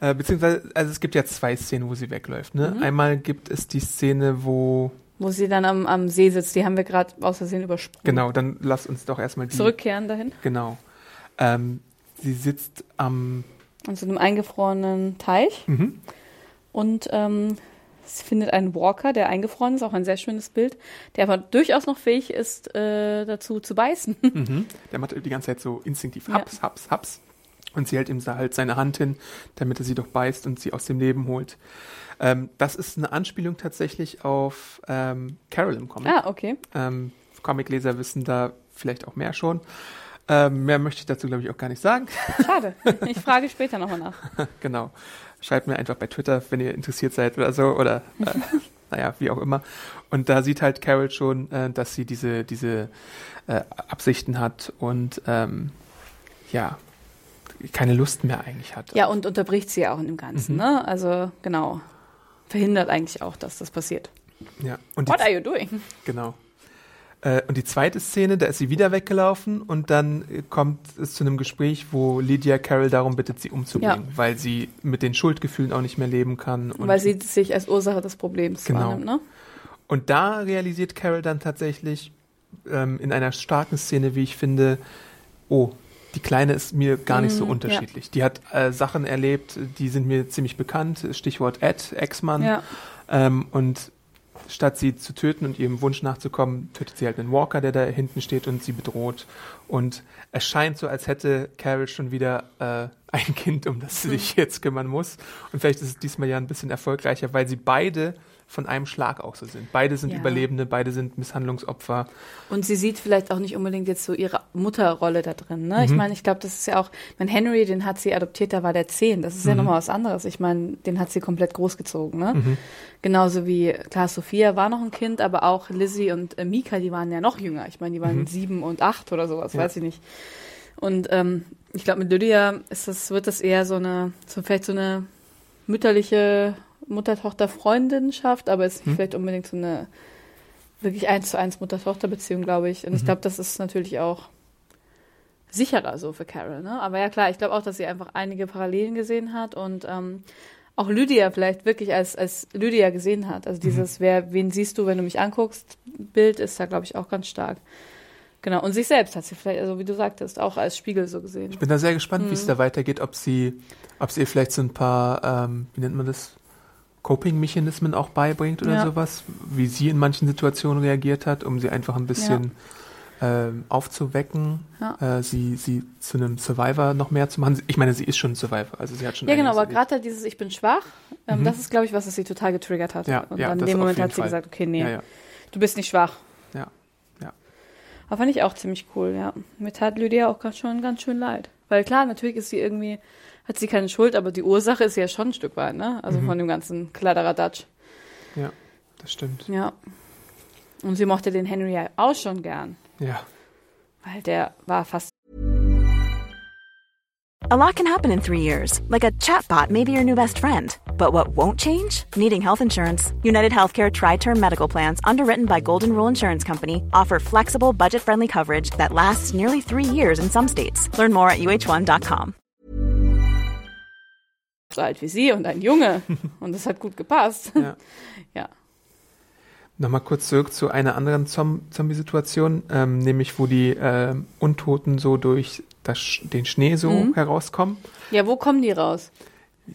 Äh, beziehungsweise, also es gibt ja zwei Szenen, wo sie wegläuft. Ne?
Mhm.
Einmal gibt es die Szene, wo,
Wo sie dann am, am See sitzt, die haben wir gerade aus Versehen übersprungen.
genau, dann lass uns doch erstmal die.
Zurückkehren dahin.
Genau. Ähm, sie sitzt am,
An so einem eingefrorenen Teich.
mhm.
Und ähm, sie findet einen Walker, der eingefroren ist, auch ein sehr schönes Bild, der aber durchaus noch fähig ist, äh, dazu zu beißen.
Mhm. der macht die ganze Zeit so instinktiv
Ja.
Haps, Haps, Haps. Und sie hält ihm halt seine Hand hin, damit er sie doch beißt und sie aus dem Leben holt. Ähm, das ist eine Anspielung tatsächlich auf ähm, Carol im Comic.
ah, okay.
Ähm, Comicleser wissen da vielleicht auch mehr schon. Ähm, mehr möchte ich dazu, glaube ich, auch gar nicht sagen.
Schade. Ich frage später nochmal nach.
genau. Schreibt mir einfach bei Twitter, wenn ihr interessiert seid oder so. Oder äh, naja, wie auch immer. Und da sieht halt Carol schon, äh, dass sie diese, diese äh, Absichten hat und ähm, ja, keine Lust mehr eigentlich hat.
Ja, und unterbricht sie auch in dem Ganzen,
Mhm.
ne? Also, genau. Verhindert eigentlich auch, dass das passiert.
ja. Und
What are you doing?
genau. Äh, und die zweite Szene, da ist sie wieder weggelaufen und dann äh, kommt es zu einem Gespräch, wo Lydia Carol darum bittet, sie umzubringen, weil sie mit den Schuldgefühlen auch nicht mehr leben kann. Und
Weil sie sich als Ursache des Problems
Genau.
wahrnimmt, ne?
Und da realisiert Carol dann tatsächlich ähm, in einer starken Szene, wie ich finde, oh, die Kleine ist mir gar nicht so
Mm,
unterschiedlich. Die hat äh, Sachen erlebt, die sind mir ziemlich bekannt. Stichwort Ed, Ex-Mann.
Ja.
Ähm, und statt sie zu töten und ihrem Wunsch nachzukommen, tötet sie halt einen Walker, der da hinten steht und sie bedroht. Und es scheint so, als hätte Carol schon wieder äh, ein Kind, um das sie sich jetzt kümmern muss. Und vielleicht ist es diesmal ja ein bisschen erfolgreicher, weil sie beide von einem Schlag auch so sind. Beide sind
Ja.
Überlebende, beide sind Misshandlungsopfer.
Und sie sieht vielleicht auch nicht unbedingt jetzt so ihre Mutterrolle da drin. Ne? Ich
Mhm.
meine, ich glaube, das ist ja auch, mein Henry, den hat sie adoptiert, da war der zehn. Das ist
Mhm.
ja nochmal was anderes. Ich meine, den hat sie komplett großgezogen. Ne? Genauso wie, klar, Sophia war noch ein Kind, aber auch Lizzie und äh, Mika, die waren ja noch jünger. Ich meine, die waren sieben und acht oder sowas,
Mhm. Ja.
weiß ich nicht. Und ähm, ich glaube, mit Lydia ist das, wird das eher so eine, so vielleicht so eine mütterliche Mutter-Tochter-Freundinschaft, aber ist nicht
Hm.
vielleicht unbedingt so eine wirklich eins zu eins Mutter-Tochter-Beziehung, glaube ich. Und ich
Mhm.
glaube, das ist natürlich auch sicherer so für Carol. Ne? Aber ja klar, ich glaube auch, dass sie einfach einige Parallelen gesehen hat und ähm, auch Lydia vielleicht wirklich als, als Lydia gesehen hat.
Mhm.
Also dieses, wer, wen siehst du, wenn du mich anguckst, Bild ist da, glaube ich, auch ganz stark. Genau. Und sich selbst hat sie vielleicht, also wie du sagtest, auch als Spiegel so gesehen.
Ich bin da sehr gespannt,
Mhm.
wie es da weitergeht, ob sie, ob sie ihr vielleicht so ein paar, ähm, wie nennt man das, Coping-Mechanismen auch beibringt oder
Ja.
sowas, wie sie in manchen Situationen reagiert hat, um sie einfach ein bisschen ähm, aufzuwecken,
Ja.
äh, sie, sie zu einem Survivor noch mehr zu machen. Ich meine, sie ist schon ein Survivor, also sie hat schon
Ja, genau, aber gerade halt dieses Ich bin schwach, ähm,
Mhm.
das ist, glaube ich, was es sie total getriggert hat.
Ja,
und
ja,
dann in dem Moment hat sie
Fall.
gesagt, okay, nee,
Ja, ja.
du bist nicht schwach.
Ja, ja.
Aber fand ich auch ziemlich cool, ja. Mir tat Lydia auch ganz schon ganz schön leid. Weil klar, natürlich ist sie irgendwie, hat sie keine Schuld, aber die Ursache ist ja schon ein Stück weit, ne? Also
Mhm.
von dem ganzen Kladderadatsch.
ja, das stimmt.
Ja. Und sie mochte den Henry ja auch schon gern.
Ja.
Weil der war fast
A lot can happen in three years, like a chatbot may be your new best friend. But what won't change? Needing health insurance. United Healthcare Tri Term Medical Plans, underwritten by Golden Rule Insurance Company, offer flexible, budget friendly coverage that lasts nearly three years in some states. Learn more at uh1.com.
so alt wie sie und ein Junge. und das hat gut gepasst.
Ja.
Ja.
Nochmal kurz zurück zu einer anderen Zom Zombie-Situation, ähm, nämlich wo die ähm, Untoten so durch das, den Schnee so
Mhm.
herauskommen.
Ja, wo kommen die raus?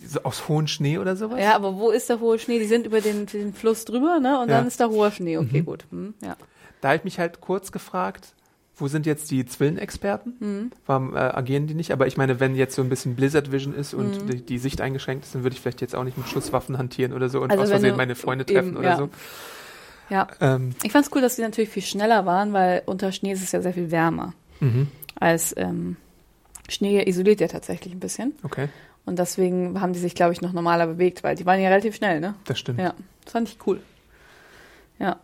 So aus hohen Schnee oder sowas?
Ja, aber wo ist der hohe Schnee? Die sind über den, den Fluss drüber, ne? Und
Ja.
dann ist da hoher Schnee. Okay,
Mhm.
gut. Hm, ja.
Da habe ich mich halt kurz gefragt, wo sind jetzt die Zwillenexperten?
Mhm.
Warum äh, agieren die nicht? Aber ich meine, wenn jetzt so ein bisschen Blizzard Vision ist und
Mhm.
die, die Sicht eingeschränkt ist, dann würde ich vielleicht jetzt auch nicht mit Schusswaffen hantieren oder so und
Also
aus Versehen meine Freunde treffen
eben,
oder
ja.
so.
Ja.
Ähm,
Ich fand's cool, dass die natürlich viel schneller waren, weil unter Schnee ist es ja sehr viel wärmer.
mhm.
Als ähm, Schnee isoliert ja tatsächlich ein bisschen.
Okay,
Und deswegen haben die sich, glaube ich, noch normaler bewegt, weil die waren ja relativ schnell, ne?
das stimmt.
Ja. Das fand ich cool. Ja.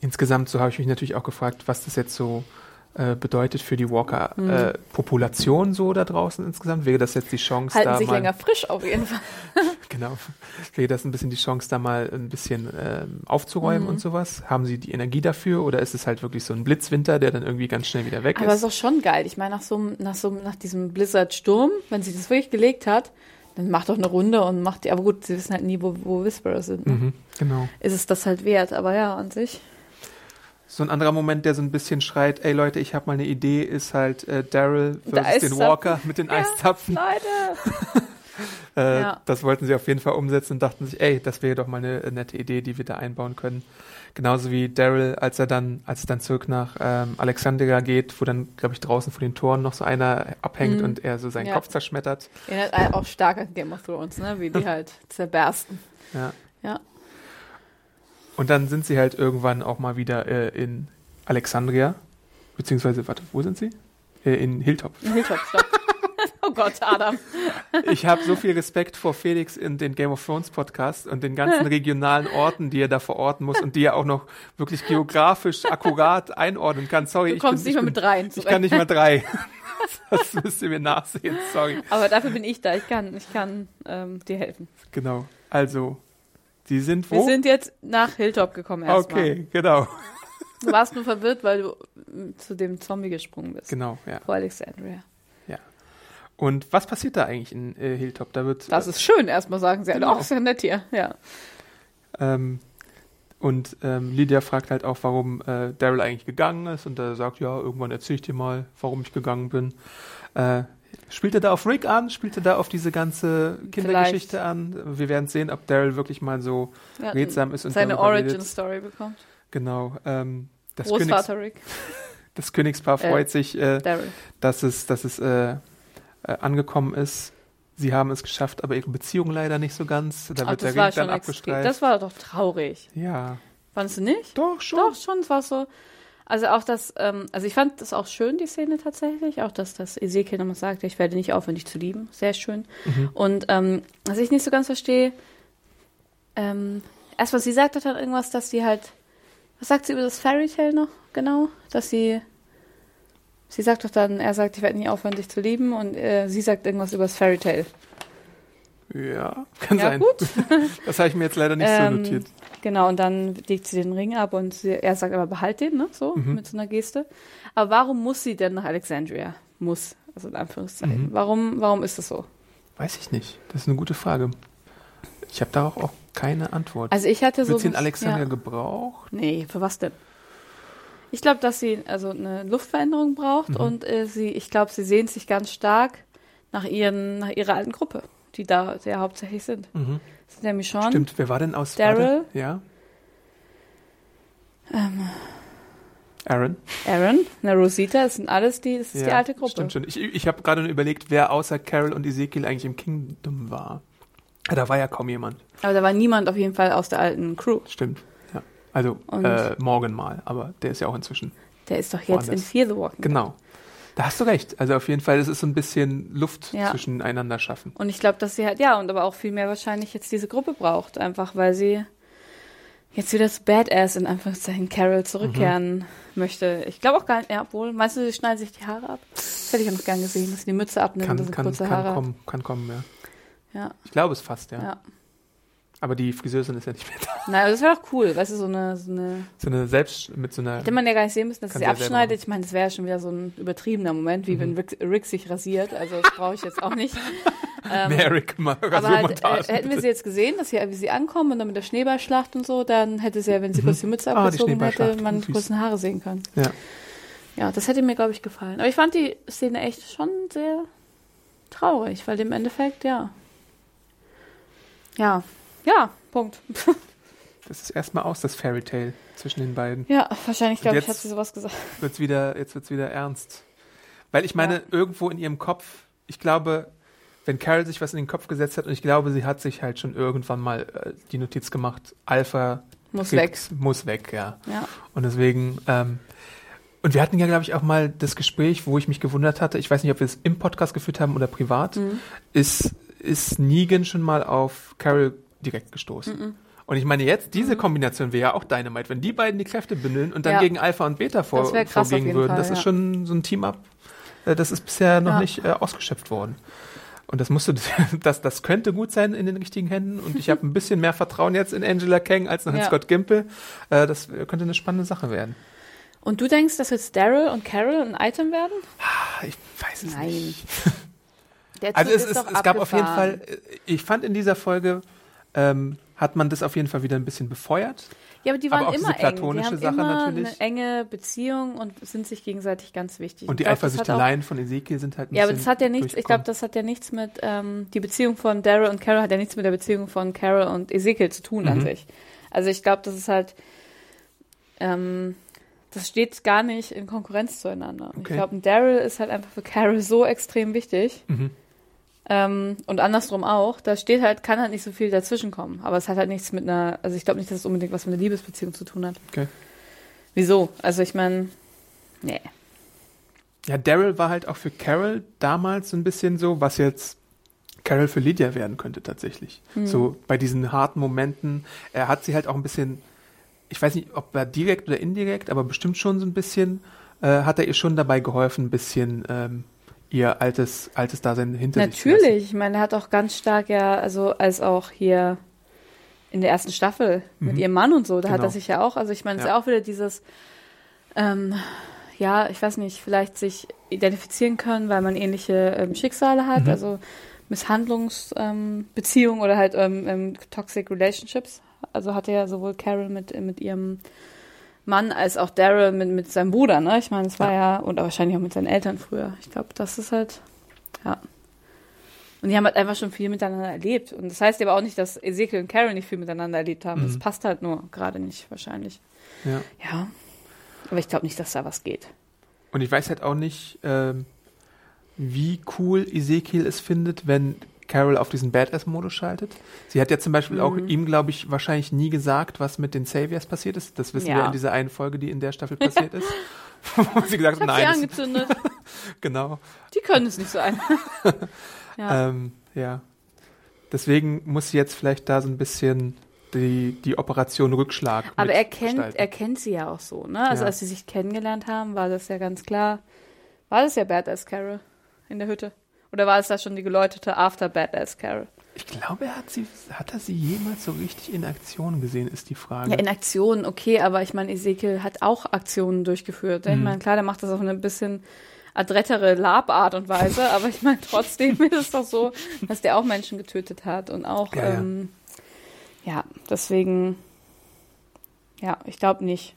Insgesamt, so habe ich mich natürlich auch gefragt, was das jetzt so äh, bedeutet für die Walker-Population so da draußen insgesamt? Wäre das jetzt die Chance,
Halten
da
sich
mal,
länger frisch auf jeden Fall.
genau, wäre das ein bisschen die Chance, da mal ein bisschen ähm, aufzuräumen
Mhm.
und sowas? Haben Sie die Energie dafür oder ist es halt wirklich so ein Blitzwinter, der dann irgendwie ganz schnell wieder weg
Aber es
ist?
ist auch schon geil. Ich meine, nach so, nach so, nach diesem Blizzard-Sturm, wenn sie das wirklich gelegt hat, dann macht doch eine Runde und macht die, aber gut, sie wissen halt nie, wo, wo Whisperer sind. Ne?
Mhm, genau.
Ist es das halt wert, aber ja, an sich.
So ein anderer Moment, der so ein bisschen schreit, ey Leute, ich habe mal eine Idee, ist halt äh, Daryl versus den. Walker mit den Eiszapfen.
Leute!
Äh,
Ja.
Das wollten sie auf jeden Fall umsetzen und dachten sich, ey, das wäre doch mal eine äh, nette Idee, die wir da einbauen können. Genauso wie Daryl, als er dann, als es dann zurück nach ähm, Alexandria geht, wo dann, glaube ich, draußen vor den Toren noch so einer abhängt
Mhm.
und er so seinen
Ja.
Kopf zerschmettert.
Erinnert auch stark an Game of Thrones, ne? Wie die halt zerbersten.
Ja.
Ja.
Und dann sind sie halt irgendwann auch mal wieder äh, in Alexandria. Beziehungsweise, warte, wo sind sie? Äh, in Hilltop.
Hilltop, stopp. oh Gott, Adam.
Ich habe so viel Respekt vor Felix in den Game of Thrones Podcast und den ganzen regionalen Orten, die er da verorten muss und die er auch noch wirklich geografisch akkurat einordnen kann. Sorry,
Du
ich
kommst
bin,
nicht
ich
mal mit rein
Ich kann nicht mal drei. Das müsst ihr mir nachsehen. Sorry.
Aber dafür bin ich da. Ich kann, ich kann ähm, dir helfen.
Genau. Also, die sind
Wir
wo?
sind jetzt nach Hilltop gekommen erstmal.
okay, genau.
Du warst nur verwirrt, weil du mm, zu dem Zombie gesprungen bist.
Genau, ja.
Vor Alexandria.
Und was passiert da eigentlich in äh, Hilltop? Da wird
Das ist schön, erstmal sagen sie.
Genau.
Auch sehr nett hier. Ja.
Ähm, und ähm, Lydia fragt halt auch, warum äh, Daryl eigentlich gegangen ist. Und er sagt, ja, irgendwann erzähle ich dir mal, warum ich gegangen bin. Äh, spielt er da auf Rick an? Spielt er da auf diese ganze Kindergeschichte an? Wir werden sehen, ob Daryl wirklich mal so
ja
redsam ist und
seine. Origin-Story bekommt.
Genau. Ähm, das, Königs,
Großvater Rick.
das Königspaar
Äh,
freut sich, äh, dass es, dass es äh, äh, angekommen ist. Sie haben es geschafft, aber ihre Beziehung leider nicht so ganz. Da
Ach,
wird der Ring dann abgestreift.
Das war doch traurig.
ja,
Fandest du nicht?
doch schon.
Doch, schon. Es war so. Also auch das, ähm, also ich fand das auch schön, die Szene tatsächlich. Auch, dass das Ezekiel nochmal sagte, ich werde nicht aufhören, dich zu lieben. Sehr schön.
Mhm.
Und ähm, was ich nicht so ganz verstehe, ähm, erstmal, sie sagt doch dann irgendwas, dass sie halt, was sagt sie über das Fairy Tale noch genau? Dass sie, sie sagt doch dann, er sagt, ich werde nie aufhören, dich zu lieben und äh, sie sagt irgendwas über das Fairy Tale.
Ja, kann
Ja,
sein.
gut.
Das habe ich mir jetzt leider nicht
Ähm,
so notiert.
Genau, und dann legt sie den Ring ab und sie, er sagt aber, behalt den, ne? So,
Mhm.
mit so einer Geste. Aber warum muss sie denn nach Alexandria? Muss, also in Anführungszeichen.
Mhm.
Warum, warum ist das so?
Weiß ich nicht. Das ist eine gute Frage. Ich habe darauf auch keine Antwort.
Also ich hatte so.
Wird sie in Alexandria
ja.
gebraucht?
Nee, für was denn? Ich glaube, dass sie also eine Luftveränderung braucht
Mhm.
und äh, sie, ich glaube, sie sehnt sich ganz stark nach ihren, nach ihrer alten Gruppe, die da sehr hauptsächlich sind.
Mhm.
Das sind ja Michonne,
Stimmt, wer war denn aus
Daryl?
Ja.
ähm,
Aaron?
Aaron, eine Rosita, das sind alles die, das ist
ja,
die alte Gruppe.
Stimmt schon. Ich, ich habe gerade nur überlegt, wer außer Carol und Ezekiel eigentlich im Kingdom war. Ja, Da war ja kaum jemand.
Aber da war niemand auf jeden Fall aus der alten Crew.
Stimmt. Ja. Also äh, Morgan mal, aber der ist ja auch inzwischen.
Der ist doch jetzt
Woanders.
in Fear the Walking. Dead.
Da hast du recht. Also auf jeden Fall, es ist so ein bisschen Luft
Ja.
zwischeneinander schaffen.
Und ich glaube, dass sie halt, ja, und aber auch viel mehr wahrscheinlich jetzt diese Gruppe braucht, einfach weil sie jetzt wieder zu Badass in Anführungszeichen Carol zurückkehren möchte. Ich glaube auch gar nicht, ja, obwohl, meinst du, sie schneiden sich die Haare ab? Das hätte ich auch noch gern gesehen, dass sie die Mütze abnehmen, dass
Kann,
sie
kann,
kurze
kann
Haare
kommen, kann kommen, ja.
Ja,
Ich glaube es fast, ja.
ja.
Aber die Friseurin ist ja nicht mehr da.
Na, aber das wäre doch cool, weißt du, so eine, so eine,
So eine selbst mit so einer.
hätte man ja gar nicht sehen müssen, dass sie abschneidet. Ich meine, das wäre ja schon wieder so ein übertriebener Moment, wie
Mhm.
wenn Rick, Rick sich rasiert. Also das brauche ich jetzt auch nicht. Ähm,
Merrick mal
Aber halt, äh, hätten wir sie jetzt gesehen, dass sie, wie sie ankommen und dann mit der Schneeballschlacht und so, dann hätte sie ja, wenn sie kurz die Mütze
Ah, die
abgezogen hätte, man die Haare sehen können.
Ja.
Ja, das hätte mir, glaube ich, gefallen. Aber ich fand die Szene echt schon sehr traurig, weil im Endeffekt, ja. Ja, ja, Punkt.
Das ist erstmal aus, das Fairy Tale zwischen den beiden.
Ja, wahrscheinlich, glaube ich, hat sie sowas gesagt.
Wird's wieder, jetzt wird's wieder ernst. Weil ich meine,
Ja.
irgendwo in ihrem Kopf, ich glaube, wenn Carol sich was in den Kopf gesetzt hat, und ich glaube, sie hat sich halt schon irgendwann mal äh, die Notiz gemacht, Alpha
Muss
kriegt- muss weg, ja.
Ja.
Und deswegen, ähm, und wir hatten ja, glaube ich, auch mal das Gespräch, wo ich mich gewundert hatte, ich weiß nicht, ob wir es im Podcast geführt haben oder privat,
Mhm.
ist, ist Negan schon mal auf Carol direkt gestoßen.
Mhm.
Und ich meine jetzt, diese Kombination wäre ja auch Dynamite, wenn die beiden die Kräfte bündeln und dann
Ja.
gegen Alpha und Beta vor, vorgehen würden.
Fall,
das ist
ja.
schon so ein Team-Up, äh, das ist bisher noch
Ja.
nicht äh, ausgeschöpft worden. Und das musste, das, das könnte gut sein in den richtigen Händen. Und ich habe ein bisschen mehr Vertrauen jetzt in Angela Kang als noch in. Scott Gimple. Äh, das könnte eine spannende Sache werden.
Und du denkst, dass jetzt Daryl und Carol ein Item werden?
Ah, Ich weiß es
Nein.
nicht. Also es,
ist
es, es gab auf jeden. Fall, äh, ich fand in dieser Folge, ähm, hat man das auf jeden Fall wieder ein bisschen befeuert.
Ja, aber die
aber
waren
diese
immer eng.
platonische
Die haben
Sache
immer
natürlich.
eine enge Beziehung und sind sich gegenseitig ganz wichtig.
Und die Eifersüchteleien von Ezekiel sind halt ein
Ja, aber das hat ja nichts, ich glaube, das hat ja nichts mit, ähm, die Beziehung von Daryl und Carol hat ja nichts mit der Beziehung von Carol und Ezekiel zu tun
Mhm.
an sich. Also ich glaube, das ist halt, ähm, das steht gar nicht in Konkurrenz zueinander. Und
Okay.
Ich glaube, Daryl ist halt einfach für Carol so extrem wichtig.
Mhm.
Ähm, und andersrum auch. Da steht halt, kann halt nicht so viel dazwischen kommen. Aber es hat halt nichts mit einer, also ich glaube nicht, dass es unbedingt was mit einer Liebesbeziehung zu tun hat.
Okay.
Wieso? Also ich meine, nee.
Ja, Daryl war halt auch für Carol damals so ein bisschen so, was jetzt Carol für Lydia werden könnte tatsächlich.
Mhm.
So bei diesen harten Momenten. Er hat sie halt auch ein bisschen, ich weiß nicht, ob er direkt oder indirekt, aber bestimmt schon so ein bisschen, äh, hat er ihr schon dabei geholfen, ein bisschen ähm, ihr altes, altes Dasein hinter sich zu lassen.
Natürlich, ich meine, er hat auch ganz stark ja, also als auch hier in der ersten Staffel mit
Mhm.
ihrem Mann und so, da hat
Genau.
er sich ja auch, also ich meine, es ist
Ja.
ja auch wieder dieses, ähm, ja, ich weiß nicht, vielleicht sich identifizieren können, weil man ähnliche ähm, Schicksale hat,
Mhm.
also Misshandlungsbeziehungen ähm, oder halt ähm, ähm, Toxic Relationships. Also hatte ja sowohl Carol mit, mit ihrem Mann als auch Daryl mit, mit seinem Bruder, ne? Ich meine, es war ja, und wahrscheinlich auch mit seinen Eltern früher. Ich glaube, das ist halt, ja. Und die haben halt einfach schon viel miteinander erlebt. Und das heißt aber auch nicht, dass Ezekiel und Carol nicht viel miteinander erlebt haben. Das
Mhm.
passt halt nur gerade nicht, wahrscheinlich.
Ja.
Ja. Aber ich glaube nicht, dass da was geht.
Und ich weiß halt auch nicht, ähm, wie cool Ezekiel es findet, wenn Carol auf diesen Badass-Modus schaltet. Sie hat ja zum Beispiel auch
Mhm.
ihm, glaube ich, wahrscheinlich nie gesagt, was mit den Saviors passiert ist. Das wissen
Ja.
wir in dieser einen Folge, die in der Staffel passiert ist. Wo sie gesagt hat,
sie
nein, das,
angezündet.
genau.
Die können es nicht sein. ja.
Ähm, ja. Deswegen muss sie jetzt vielleicht da so ein bisschen die, die Operation Rückschlag
Aber er kennt, er kennt sie ja auch so, ne? Also
Ja.
als sie sich kennengelernt haben, war das ja ganz klar. War das ja Badass Carol in der Hütte? Oder war es da schon die geläutete After Badass Carol?
Ich glaube, er hat sie, hat er sie jemals so richtig in Aktion gesehen, ist die Frage.
Ja, in Aktionen, okay, aber ich meine, Ezekiel hat auch Aktionen durchgeführt.
Mhm.
Ich meine, klar, der macht das auf eine bisschen adrettere Lab-Art und Weise, aber ich meine, trotzdem ist es doch so, dass der auch Menschen getötet hat und auch,
ja.
ähm, ja deswegen, ja, ich glaube nicht.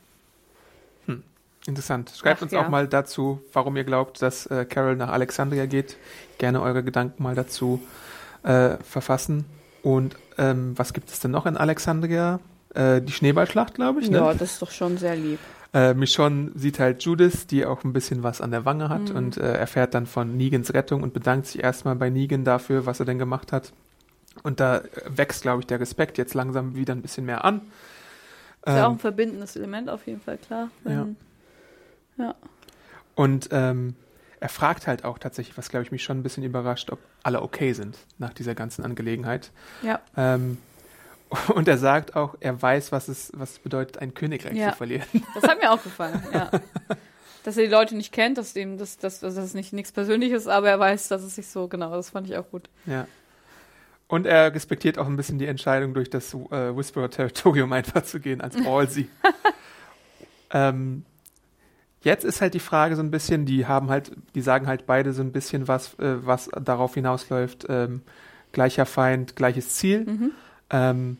Interessant. Schreibt
Ach,
uns
ja.
auch mal dazu, warum ihr glaubt, dass äh, Carol nach Alexandria geht. Gerne eure Gedanken mal dazu äh, verfassen. Und ähm, was gibt es denn noch in Alexandria? Äh, die Schneeballschlacht, glaube ich. Ne?
Ja, das ist doch schon sehr lieb.
Äh, Michonne sieht halt Judith, die auch ein bisschen was an der Wange hat
Mhm.
und äh, erfährt dann von Negans Rettung und bedankt sich erstmal bei Negan dafür, was er denn gemacht hat. Und da äh, wächst, glaube ich, der Respekt jetzt langsam wieder ein bisschen mehr an.
Ist ja auch
Ähm,
ein verbindendes Element auf jeden Fall, klar. Wenn, ja.
Und ähm, er fragt halt auch tatsächlich, was glaube ich mich schon ein bisschen überrascht, ob alle okay sind nach dieser ganzen Angelegenheit.
Ja.
Ähm, und er sagt auch, er weiß, was es, was bedeutet, ein Königreich
Ja.
zu verlieren.
Das hat mir auch gefallen, ja. Dass er die Leute nicht kennt, dass dem das, das, dass das nicht nichts Persönliches, aber er weiß, dass es sich so, genau, das fand ich auch gut.
Ja. Und er respektiert auch ein bisschen die Entscheidung, durch das äh, Whisperer-Territorium einfach zu gehen, als Ballsy. ähm, jetzt ist halt die Frage so ein bisschen, die haben halt, die sagen halt beide so ein bisschen was, äh, was darauf hinausläuft, ähm, gleicher Feind, gleiches Ziel.
Mhm.
Ähm,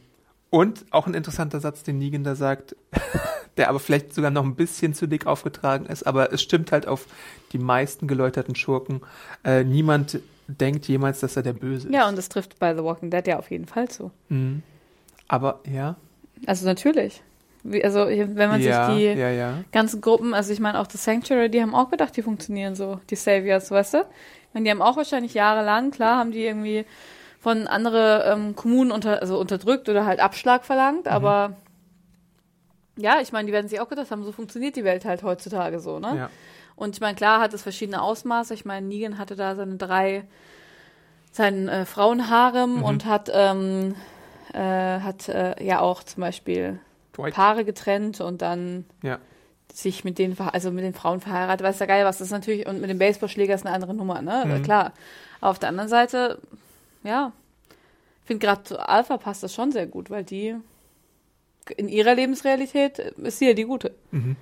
und auch ein interessanter Satz, den Negan da sagt, der aber vielleicht sogar noch ein bisschen zu dick aufgetragen ist, aber es stimmt halt auf die meisten geläuterten Schurken. Äh, niemand denkt jemals, dass er der Böse ist.
Ja, und das trifft bei The Walking Dead ja auf jeden Fall zu.
Mhm. Aber ja.
Also natürlich. Also wenn man
ja,
sich die
ja, ja.
ganzen Gruppen, also ich meine auch das Sanctuary, die haben auch gedacht, die funktionieren so, die Saviors, weißt du? Meine, die haben auch wahrscheinlich jahrelang, klar, haben die irgendwie von andere ähm, Kommunen unter, also unterdrückt oder halt Abschlag verlangt,
Mhm.
aber ja, ich meine, die werden sich auch gedacht haben, so funktioniert die Welt halt heutzutage so, ne?
ja.
Und ich meine, klar hat es verschiedene Ausmaße. Ich meine, Negan hatte da seine drei, seinen äh, Frauenharem
Mhm.
und hat ähm, äh, hat äh, ja auch zum Beispiel
Dwight.
Paare getrennt und dann
Ja.
sich mit den, also mit den Frauen verheiratet. Weiß ja geil, was das ist natürlich, und mit dem Baseballschläger ist eine andere Nummer, ne?
Mhm.
Klar. Aber auf der anderen Seite, ja, ich finde gerade zu Alpha passt das schon sehr gut, weil die in ihrer Lebensrealität ist sie ja die Gute.
Mhm.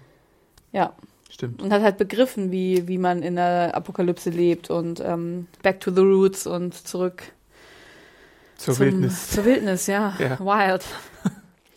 Ja.
Stimmt.
Und hat halt begriffen, wie, wie man in der Apokalypse lebt und ähm, back to the roots und zurück
Zur
zum,
Wildnis.
Zur Wildnis, ja.
Ja.
Wild.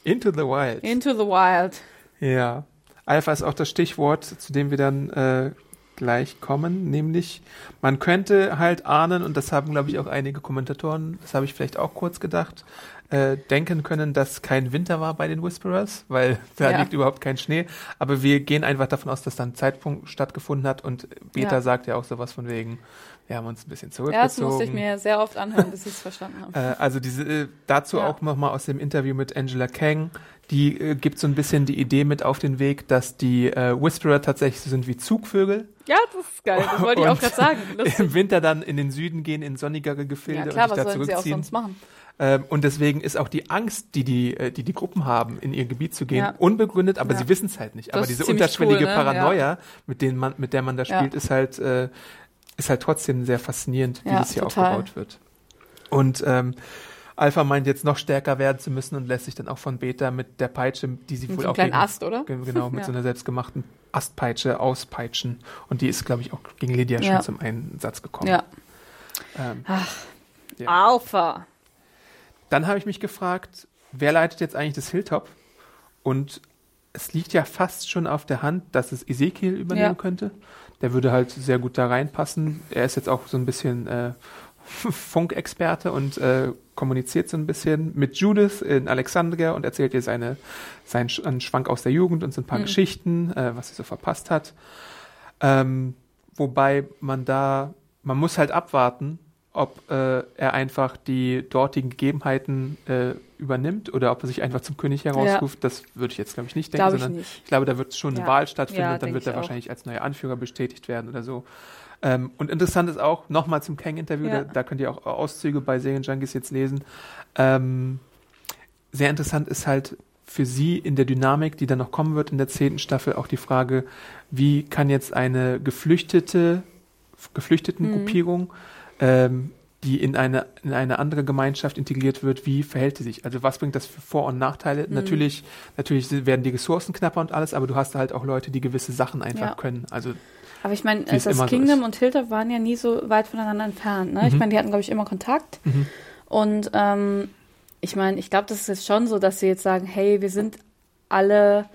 Into the Wild.
Into the wild.
Ja. Alpha ist auch das Stichwort, zu dem wir dann äh, gleich kommen, nämlich man könnte halt ahnen, und das haben, glaube ich, auch einige Kommentatoren, das habe ich vielleicht auch kurz gedacht, äh, denken können, dass kein Winter war bei den Whisperers, weil da
Ja.
liegt überhaupt kein Schnee. Aber wir gehen einfach davon aus, dass dann ein Zeitpunkt stattgefunden hat und Beta
Ja.
sagt ja auch sowas von wegen, wir haben uns ein bisschen
Ja, das
zurückgezogen.
musste ich mir sehr oft anhören, bis ich es verstanden habe.
Äh, also diese, äh, dazu
Ja.
auch nochmal aus dem Interview mit Angela Kang, die äh, gibt so ein bisschen die Idee mit auf den Weg, dass die äh, Whisperer tatsächlich so sind wie Zugvögel.
Ja, das ist geil. Das wollte ich auch gerade sagen. Lustig.
Im Winter dann in den Süden gehen, in sonnigere Gefilde
Ja, klar,
und
was
sich da
sollen sie auch
zurückziehen.
sonst machen?
Ähm, und deswegen ist auch die Angst, die die, äh, die, die Gruppen haben, in ihr Gebiet zu gehen,
Ja.
unbegründet, aber
Ja.
sie wissen es halt nicht.
Das
aber diese unterschwellige
cool, ne?
Paranoia, mit, denen man, mit der man da
Ja.
spielt, ist halt, äh, ist halt trotzdem sehr faszinierend, wie
Ja,
das hier
total.
aufgebaut wird. Und ähm, Alpha meint jetzt noch stärker werden zu müssen und lässt sich dann auch von Beta mit der Peitsche, die sie
Mit
wohl
so
auch gegen,
Ast, oder?
Ge- Genau, mit
Ja.
so einer selbstgemachten Astpeitsche auspeitschen. Und die ist, glaube ich, auch gegen Lydia
Ja.
schon zum Einsatz gekommen.
Ja.
Ähm,
Alpha.
dann habe ich mich gefragt, wer leitet jetzt eigentlich das Hilltop? Und es liegt ja fast schon auf der Hand, dass es Ezekiel übernehmen
Ja.
könnte. Der würde halt sehr gut da reinpassen. Er ist jetzt auch so ein bisschen äh, Funkexperte und äh, kommuniziert so ein bisschen mit Judith in Alexandria und erzählt ihr seine, seinen Sch einen Schwank aus der Jugend und so ein paar
Mhm.
Geschichten, äh, was sie so verpasst hat. Ähm, wobei man da, man muss halt abwarten, ob äh, er einfach die dortigen Gegebenheiten äh, übernimmt oder ob er sich einfach zum König herausruft. Das würde ich jetzt, glaube ich, nicht denken,
Glaube ich
sondern
nicht.
ich glaube, da wird schon eine
Ja.
Wahl stattfinden
Ja,
und dann wird er
ich auch.
wahrscheinlich als neuer Anführer bestätigt werden oder so. Ähm, und interessant ist auch, nochmal zum Kang-Interview,
Ja.
da, da könnt ihr auch Auszüge bei Serienjunkies jetzt lesen. Ähm, sehr interessant ist halt für sie in der Dynamik, die dann noch kommen wird in der zehnten Staffel, auch die Frage, wie kann jetzt eine geflüchtete, Geflüchtetengruppierung, ähm, die in eine, in eine andere Gemeinschaft integriert wird, wie verhält sie sich? Also was bringt das für Vor- und Nachteile?
Mhm.
Natürlich, natürlich werden die Ressourcen knapper und alles, aber du hast halt auch Leute, die gewisse Sachen einfach
Ja.
können. Also
Aber ich meine, das
so
Kingdom
ist.
und Hilltop waren ja nie so weit voneinander entfernt. Ne? Ich
Mhm.
meine, die hatten, glaube ich, immer Kontakt.
Mhm.
Und ähm, ich meine, ich glaube, das ist jetzt schon so, dass sie jetzt sagen, hey, wir sind alle,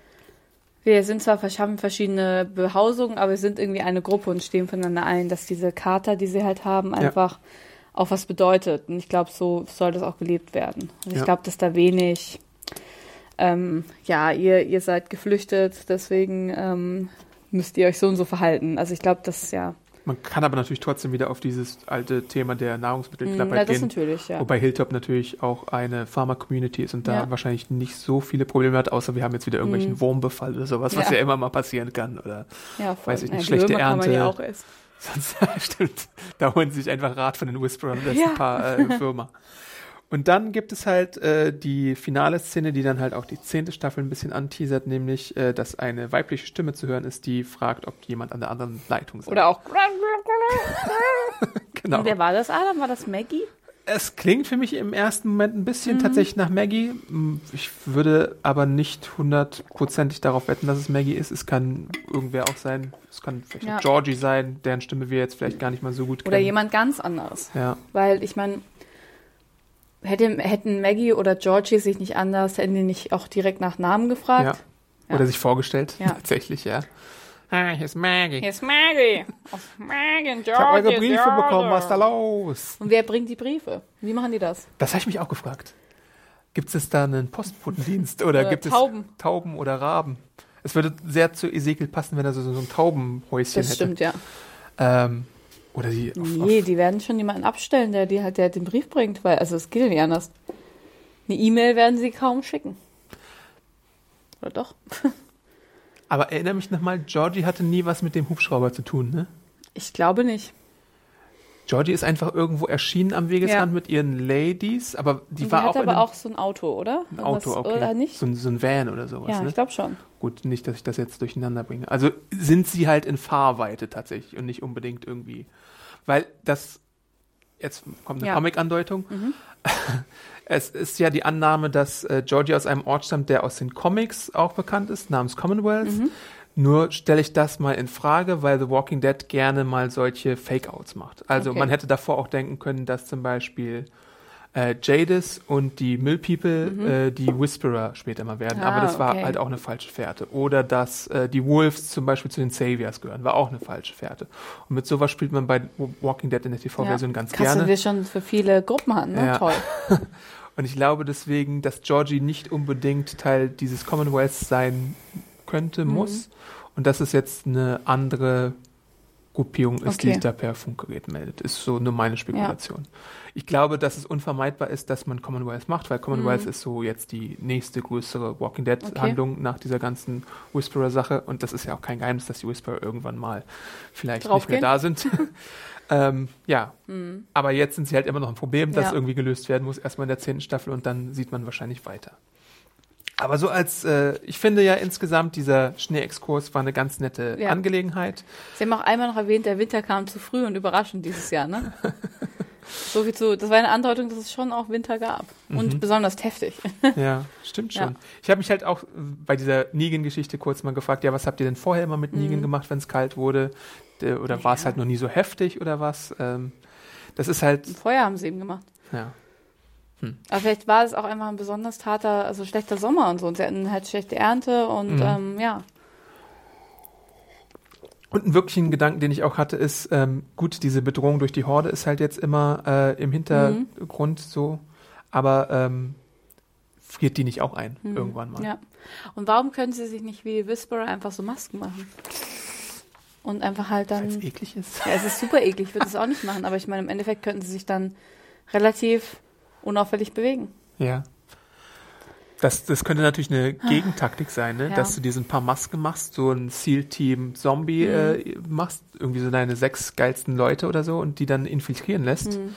wir sind zwar haben verschiedene Behausungen, aber wir sind irgendwie eine Gruppe und stehen voneinander ein, dass diese Charta, die sie halt haben,
Ja.
Auch was bedeutet. Und ich glaube, so soll das auch gelebt werden. Und ich
Ja.
glaube, dass da wenig, ähm, ja, ihr, ihr seid geflüchtet, deswegen ähm, müsst ihr euch so und so verhalten. Also ich glaube, das ja,
man kann aber natürlich trotzdem wieder auf dieses alte Thema der
mh,
Nahrungsmittelknappheit
ja, das
gehen.
natürlich, ja.
Wobei Hilltop natürlich auch eine Pharma-Community ist und da
Ja.
wahrscheinlich nicht so viele Probleme hat, außer wir haben jetzt wieder irgendwelchen
Mhm.
Wurmbefall oder sowas, was
Ja.
immer mal passieren kann. Oder weiß ich nicht,
ja,
schlechte
Würmer kann man ja
Ernte. Sonst stimmt. Da holen sie sich einfach Rat von den Whisperern und
Ja.
ein paar äh, Firma. Und dann gibt es halt äh, die finale Szene, die dann halt auch die zehnte Staffel ein bisschen anteasert, nämlich, äh, dass eine weibliche Stimme zu hören ist, die fragt, ob jemand an der anderen Leitung sei.
Oder auch.
genau.
Und wer war das, Adam? War das Maggie?
Es klingt für mich im ersten Moment ein
Mhm.
bisschen tatsächlich nach Maggie. Ich würde aber nicht hundertprozentig darauf wetten, dass es Maggie ist. Es kann irgendwer auch sein. Es kann vielleicht
Ja.
Georgie sein, deren Stimme wir jetzt vielleicht gar nicht mal so gut kennen.
Oder jemand ganz anderes.
Ja,
Weil ich meine, hätte, hätten Maggie oder Georgie sich nicht anders, hätten die nicht auch direkt nach Namen gefragt? Ja.
Oder sich vorgestellt.
Ja.
Tatsächlich, ja. Ah, hier ist Maggie.
Hier ist Maggie. Oh, Maggie und
Ich habe eure Briefe
Georgie.
bekommen. Was ist da los?
Und wer bringt die Briefe? Wie machen die das?
Das habe ich mich auch gefragt. Gibt es da einen Postbotendienst oder,
Oder
gibt
Tauben.
es Tauben oder Raben? Es würde sehr zu Ezekiel passen, wenn er so, so ein Taubenhäuschen
Das
hätte.
stimmt, ja.
Ähm, oder die auf,
Nee, die werden schon jemanden abstellen, der die halt der den Brief bringt, weil, also es geht ja nicht anders. Eine E-Mail werden sie kaum schicken. Oder doch?
Aber erinnere mich nochmal, Georgie hatte nie was mit dem Hubschrauber zu tun, ne?
Ich glaube nicht.
Georgie ist einfach irgendwo erschienen am Wegesrand
Ja.
mit ihren Ladies, aber die
Und
war
die
auch
aber auch so ein Auto, oder?
ein Auto, okay.
Oder nicht?
So, ein- so ein Van oder sowas.
ja,
ne?
ich glaube schon.
Gut, nicht, dass ich das jetzt durcheinander bringe. Also sind sie halt in Fahrweite tatsächlich und nicht unbedingt irgendwie. Weil das, jetzt kommt eine
Ja.
Comic-Andeutung. Es ist ja die Annahme, dass äh, Georgie aus einem Ort stammt, der aus den Comics auch bekannt ist, namens Commonwealth. Nur stelle ich das mal in Frage, weil The Walking Dead gerne mal solche Fake-Outs macht. Also
Okay.
man hätte davor auch denken können, dass zum Beispiel äh, Jadis und die Mill People äh, die Whisperer später mal werden. Aber
Ah,
das war
okay.
halt auch eine falsche Fährte. Oder dass äh, die Wolves zum Beispiel zu den Saviors gehören, war auch eine falsche Fährte. Und mit sowas spielt man bei Walking Dead in der TV-Version ganz
Krass,
gerne.
dass wir schon für viele Gruppen hatten, ne?
Ja.
Toll.
Und ich glaube deswegen, dass Georgie nicht unbedingt Teil dieses Commonwealths sein könnte,
Mhm.
muss. Und dass es jetzt eine andere Gruppierung ist, die
Okay.
sich da per Funkgerät meldet. Ist so nur meine Spekulation. Ich glaube, dass es unvermeidbar ist, dass man Commonwealth macht, weil Commonwealth ist so jetzt die nächste größere Walking
Mhm. Okay.
Dead-Handlung nach dieser ganzen Whisperer-Sache. Und das ist ja auch kein Geheimnis, dass die Whisperer irgendwann mal vielleicht nicht mehr da sind. ähm, ja, aber jetzt sind sie halt immer noch ein Problem, das
Mhm. Ja.
irgendwie gelöst werden muss, erstmal in der zehnten Staffel und dann sieht man wahrscheinlich weiter. Aber so als, äh, ich finde ja insgesamt, dieser Schneeexkurs war eine ganz nette
Ja.
Angelegenheit.
Sie haben auch einmal noch erwähnt, der Winter kam zu früh und überraschend dieses Jahr, ne? so viel zu, das war eine Andeutung, dass es schon auch Winter gab.
Mhm.
Und besonders heftig.
Ja, stimmt schon.
Ja.
Ich habe mich halt auch bei dieser Negan-Geschichte kurz mal gefragt, ja, was habt ihr denn vorher immer mit
Mhm.
Negan gemacht, wenn es kalt wurde? Der, oder war es
Ja.
halt noch nie so heftig oder was? Ähm, das ist halt,
Feuer haben sie eben gemacht.
ja.
Aber vielleicht war es auch einfach ein besonders harter, also schlechter Sommer und so. Und sie hatten halt schlechte Ernte und
Mhm.
ähm, ja.
Und einen wirklichen Gedanken, den ich auch hatte, ist, ähm, gut, diese Bedrohung durch die Horde ist halt jetzt immer äh, im Hintergrund so, aber ähm, friert die nicht auch ein, irgendwann mal?
Mhm. Ja. Und warum können sie sich nicht wie die Whisperer einfach so Masken machen? Und einfach halt
Weil es
dann.
eklig ist.
Ja, es ist super eklig, ich würde es auch nicht machen, aber ich meine, im Endeffekt könnten sie sich dann relativ unauffällig bewegen.
Ja. Das, das könnte natürlich eine Gegentaktik sein, ne?
Ah. Ja.
dass du diesen paar Masken machst, so ein SEAL-Team-Zombie
Mhm.
äh, machst, irgendwie so deine sechs geilsten Leute oder so und die dann infiltrieren lässt.
Mhm.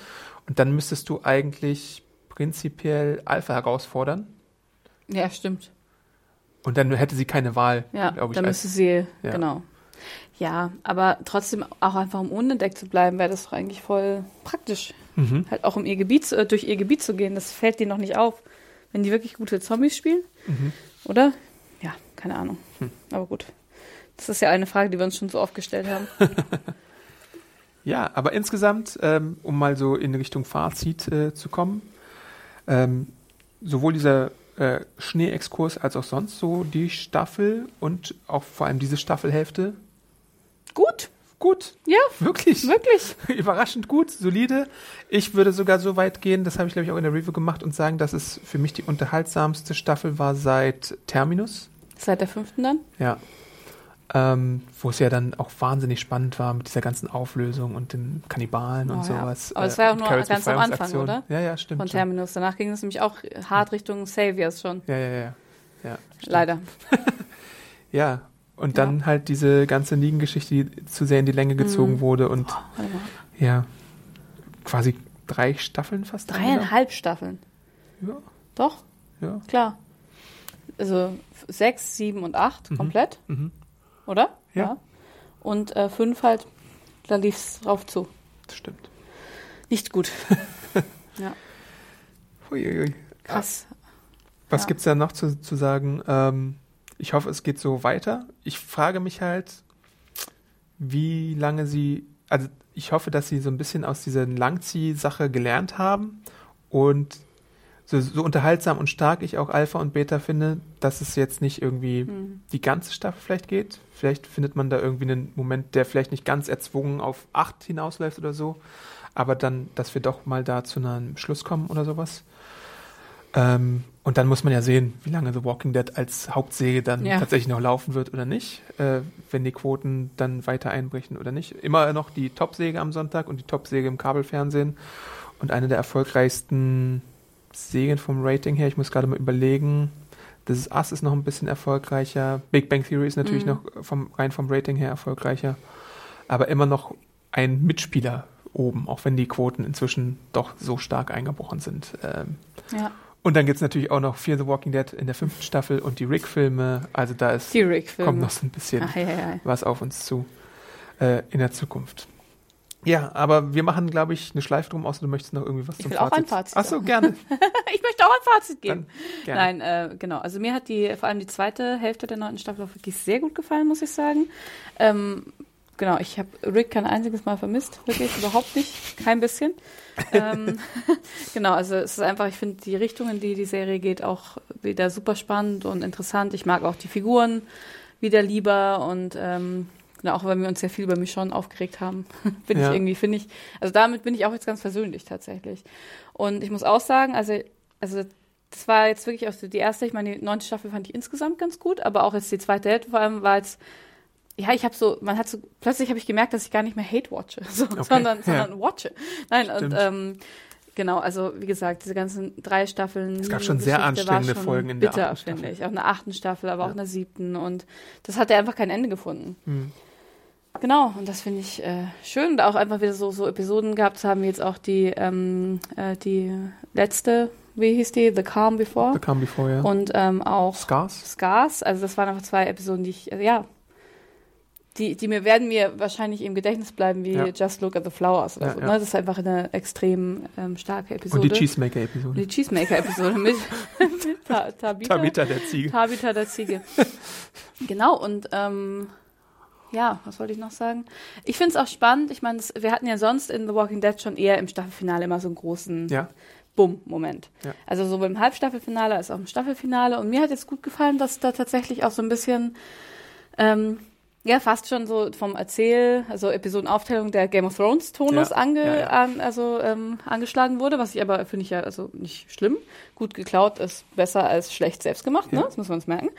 Und dann müsstest du eigentlich prinzipiell Alpha herausfordern
Ja, stimmt.
und dann hätte sie keine Wahl,
Ja,
glaube ich.
dann müsste sie,
Ja.
genau. Ja, aber trotzdem auch einfach um unentdeckt zu bleiben, wäre das doch eigentlich voll praktisch.
Mhm.
Halt auch um ihr Gebiet, durch ihr Gebiet zu gehen. Das fällt denen noch nicht auf. Wenn die wirklich gute Zombies spielen,
Mhm.
oder? Ja, keine Ahnung.
Hm.
Aber gut. Das ist ja eine Frage, die wir uns schon so oft gestellt haben.
Ja, aber insgesamt, ähm, um mal so in Richtung Fazit äh, zu kommen, ähm, sowohl dieser äh, Schneeexkurs als auch sonst so die Staffel und auch vor allem diese Staffelhälfte
gut,
gut.
ja,
Wirklich.
wirklich.
Überraschend gut, solide. Ich würde sogar so weit gehen, das habe ich glaube ich auch in der Review gemacht und sagen, dass es für mich die unterhaltsamste Staffel war seit Terminus.
Seit der fünften dann?
Ja. Ähm, wo es ja dann auch wahnsinnig spannend war mit dieser ganzen Auflösung und den Kannibalen und
Oh ja.
sowas.
Aber es
äh,
war ja auch
und
nur ganz am Anfang, oder?
Ja, ja, stimmt.
Von
schon.
Terminus. Danach ging es nämlich auch hart Richtung Saviors schon.
Ja, ja, ja. ja stimmt.
Leider.
Ja. Und dann halt diese ganze Negan-Geschichte, die zu sehr in die Länge gezogen
Mhm.
wurde und
mal.
ja, quasi drei Staffeln fast.
Dreieinhalb Staffeln.
Ja,
Doch,
ja.
klar. Also sechs, sieben und acht komplett,
Mhm.
oder?
Ja.
Und äh, fünf halt, da lief's drauf zu.
Das stimmt.
Nicht gut. ja,
Huiuiui.
krass.
Was
Ja.
gibt's da noch zu, zu sagen? Ähm, ich hoffe, es geht so weiter. Ich frage mich halt, wie lange sie, also ich hoffe, dass sie so ein bisschen aus dieser Langzieh-Sache gelernt haben und so, so unterhaltsam und stark ich auch Alpha und Beta finde, dass es jetzt nicht irgendwie
Hm.
die ganze Staffel vielleicht geht. Vielleicht findet man da irgendwie einen Moment, der vielleicht nicht ganz erzwungen auf acht hinausläuft oder so, aber dann, dass wir doch mal da zu einem Schluss kommen oder sowas. Ähm, und dann muss man ja sehen, wie lange The Walking Dead als Hauptserie dann
Ja.
tatsächlich noch laufen wird oder nicht, äh, wenn die Quoten dann weiter einbrechen oder nicht. Immer noch die Top-Säge am Sonntag und die Top-Säge im Kabelfernsehen und eine der erfolgreichsten Serien vom Rating her. Ich muss gerade mal überlegen. This is Us ist noch ein bisschen erfolgreicher. Big Bang Theory ist natürlich
Mhm.
noch vom, rein vom Rating her erfolgreicher. Aber immer noch ein Mitspieler oben, auch wenn die Quoten inzwischen doch so stark eingebrochen sind. Ähm,
Ja.
Und dann gibt's natürlich auch noch Fear the Walking Dead in der fünften Staffel und die Rick-Filme. Also da ist, kommt noch so ein bisschen
Ach, ja, ja.
was auf uns zu äh, in der Zukunft. Ja, aber wir machen, glaube ich, eine Schleife drum, außer du möchtest noch irgendwie was
Ich
zum
will auch
Fazit.
ein Fazit
Ach so,
sagen.
gerne.
Ich möchte auch ein Fazit geben. Nein, äh, genau. Also mir hat die, vor allem die zweite Hälfte der neunten Staffel auch wirklich sehr gut gefallen, muss ich sagen. Ähm, genau, ich habe Rick kein einziges Mal vermisst, wirklich überhaupt nicht, kein bisschen. ähm, genau, also es ist einfach, ich finde die Richtung, in die die Serie geht, auch wieder super spannend und interessant. Ich mag auch die Figuren wieder lieber und ähm, genau, auch wenn wir uns sehr viel über Michonne aufgeregt haben, bin
Ja.
ich irgendwie, finde ich, also damit bin ich auch jetzt ganz persönlich tatsächlich. Und ich muss auch sagen, also, also das war jetzt wirklich auch die erste, ich meine, die neunte Staffel fand ich insgesamt ganz gut, aber auch jetzt die zweite Hälfte vor allem war jetzt, ja, ich habe so, man hat so, plötzlich habe ich gemerkt, dass ich gar nicht mehr Hate watche, so, sondern,
ja.
sondern watche. Nein,
Stimmt.
und ähm, genau, also wie gesagt, diese ganzen drei Staffeln.
Es gab schon sehr
Geschichte war
anstrengende
schon
Folgen in der
bitter,
achten Staffel.
ich. Auch in der achten Staffel, aber auch
Ja.
in der siebten und das hat ja einfach kein Ende gefunden.
Hm.
Genau, und das finde ich äh, schön. Da auch einfach wieder so, so Episoden gehabt zu haben, wie jetzt auch die, ähm, äh, die letzte, wie hieß die? The Calm Before.
The Calm Before, ja.
Und ähm, auch
Scars?
Scars. Also das waren einfach zwei Episoden, die ich, äh, ja, die, die mir werden mir wahrscheinlich im Gedächtnis bleiben, wie
Ja.
Just Look at the Flowers oder
Ja,
so. Ne? Das ist einfach eine extrem ähm, starke Episode.
Und die Cheesemaker-Episode.
Die Cheesemaker-Episode mit, mit Ta Tabitha.
Tabitha der Ziege.
Tabitha der Ziege. genau, und ähm, ja, was wollte ich noch sagen? Ich finde es auch spannend. Ich meine, wir hatten ja sonst in The Walking Dead schon eher im Staffelfinale immer so einen großen
Ja.
Bumm-Moment.
Ja.
Also sowohl im Halbstaffelfinale als auch im Staffelfinale. Und mir hat jetzt gut gefallen, dass da tatsächlich auch so ein bisschen, ähm, ja, fast schon so vom Erzähl, also Episodenaufteilung der Game of Thrones Tonus
Ja,
ange,
ja, ja.
An, also ähm, angeschlagen wurde, was ich aber finde ich ja also nicht schlimm. Gut geklaut ist besser als schlecht selbst gemacht, ne? Das muss man uns merken.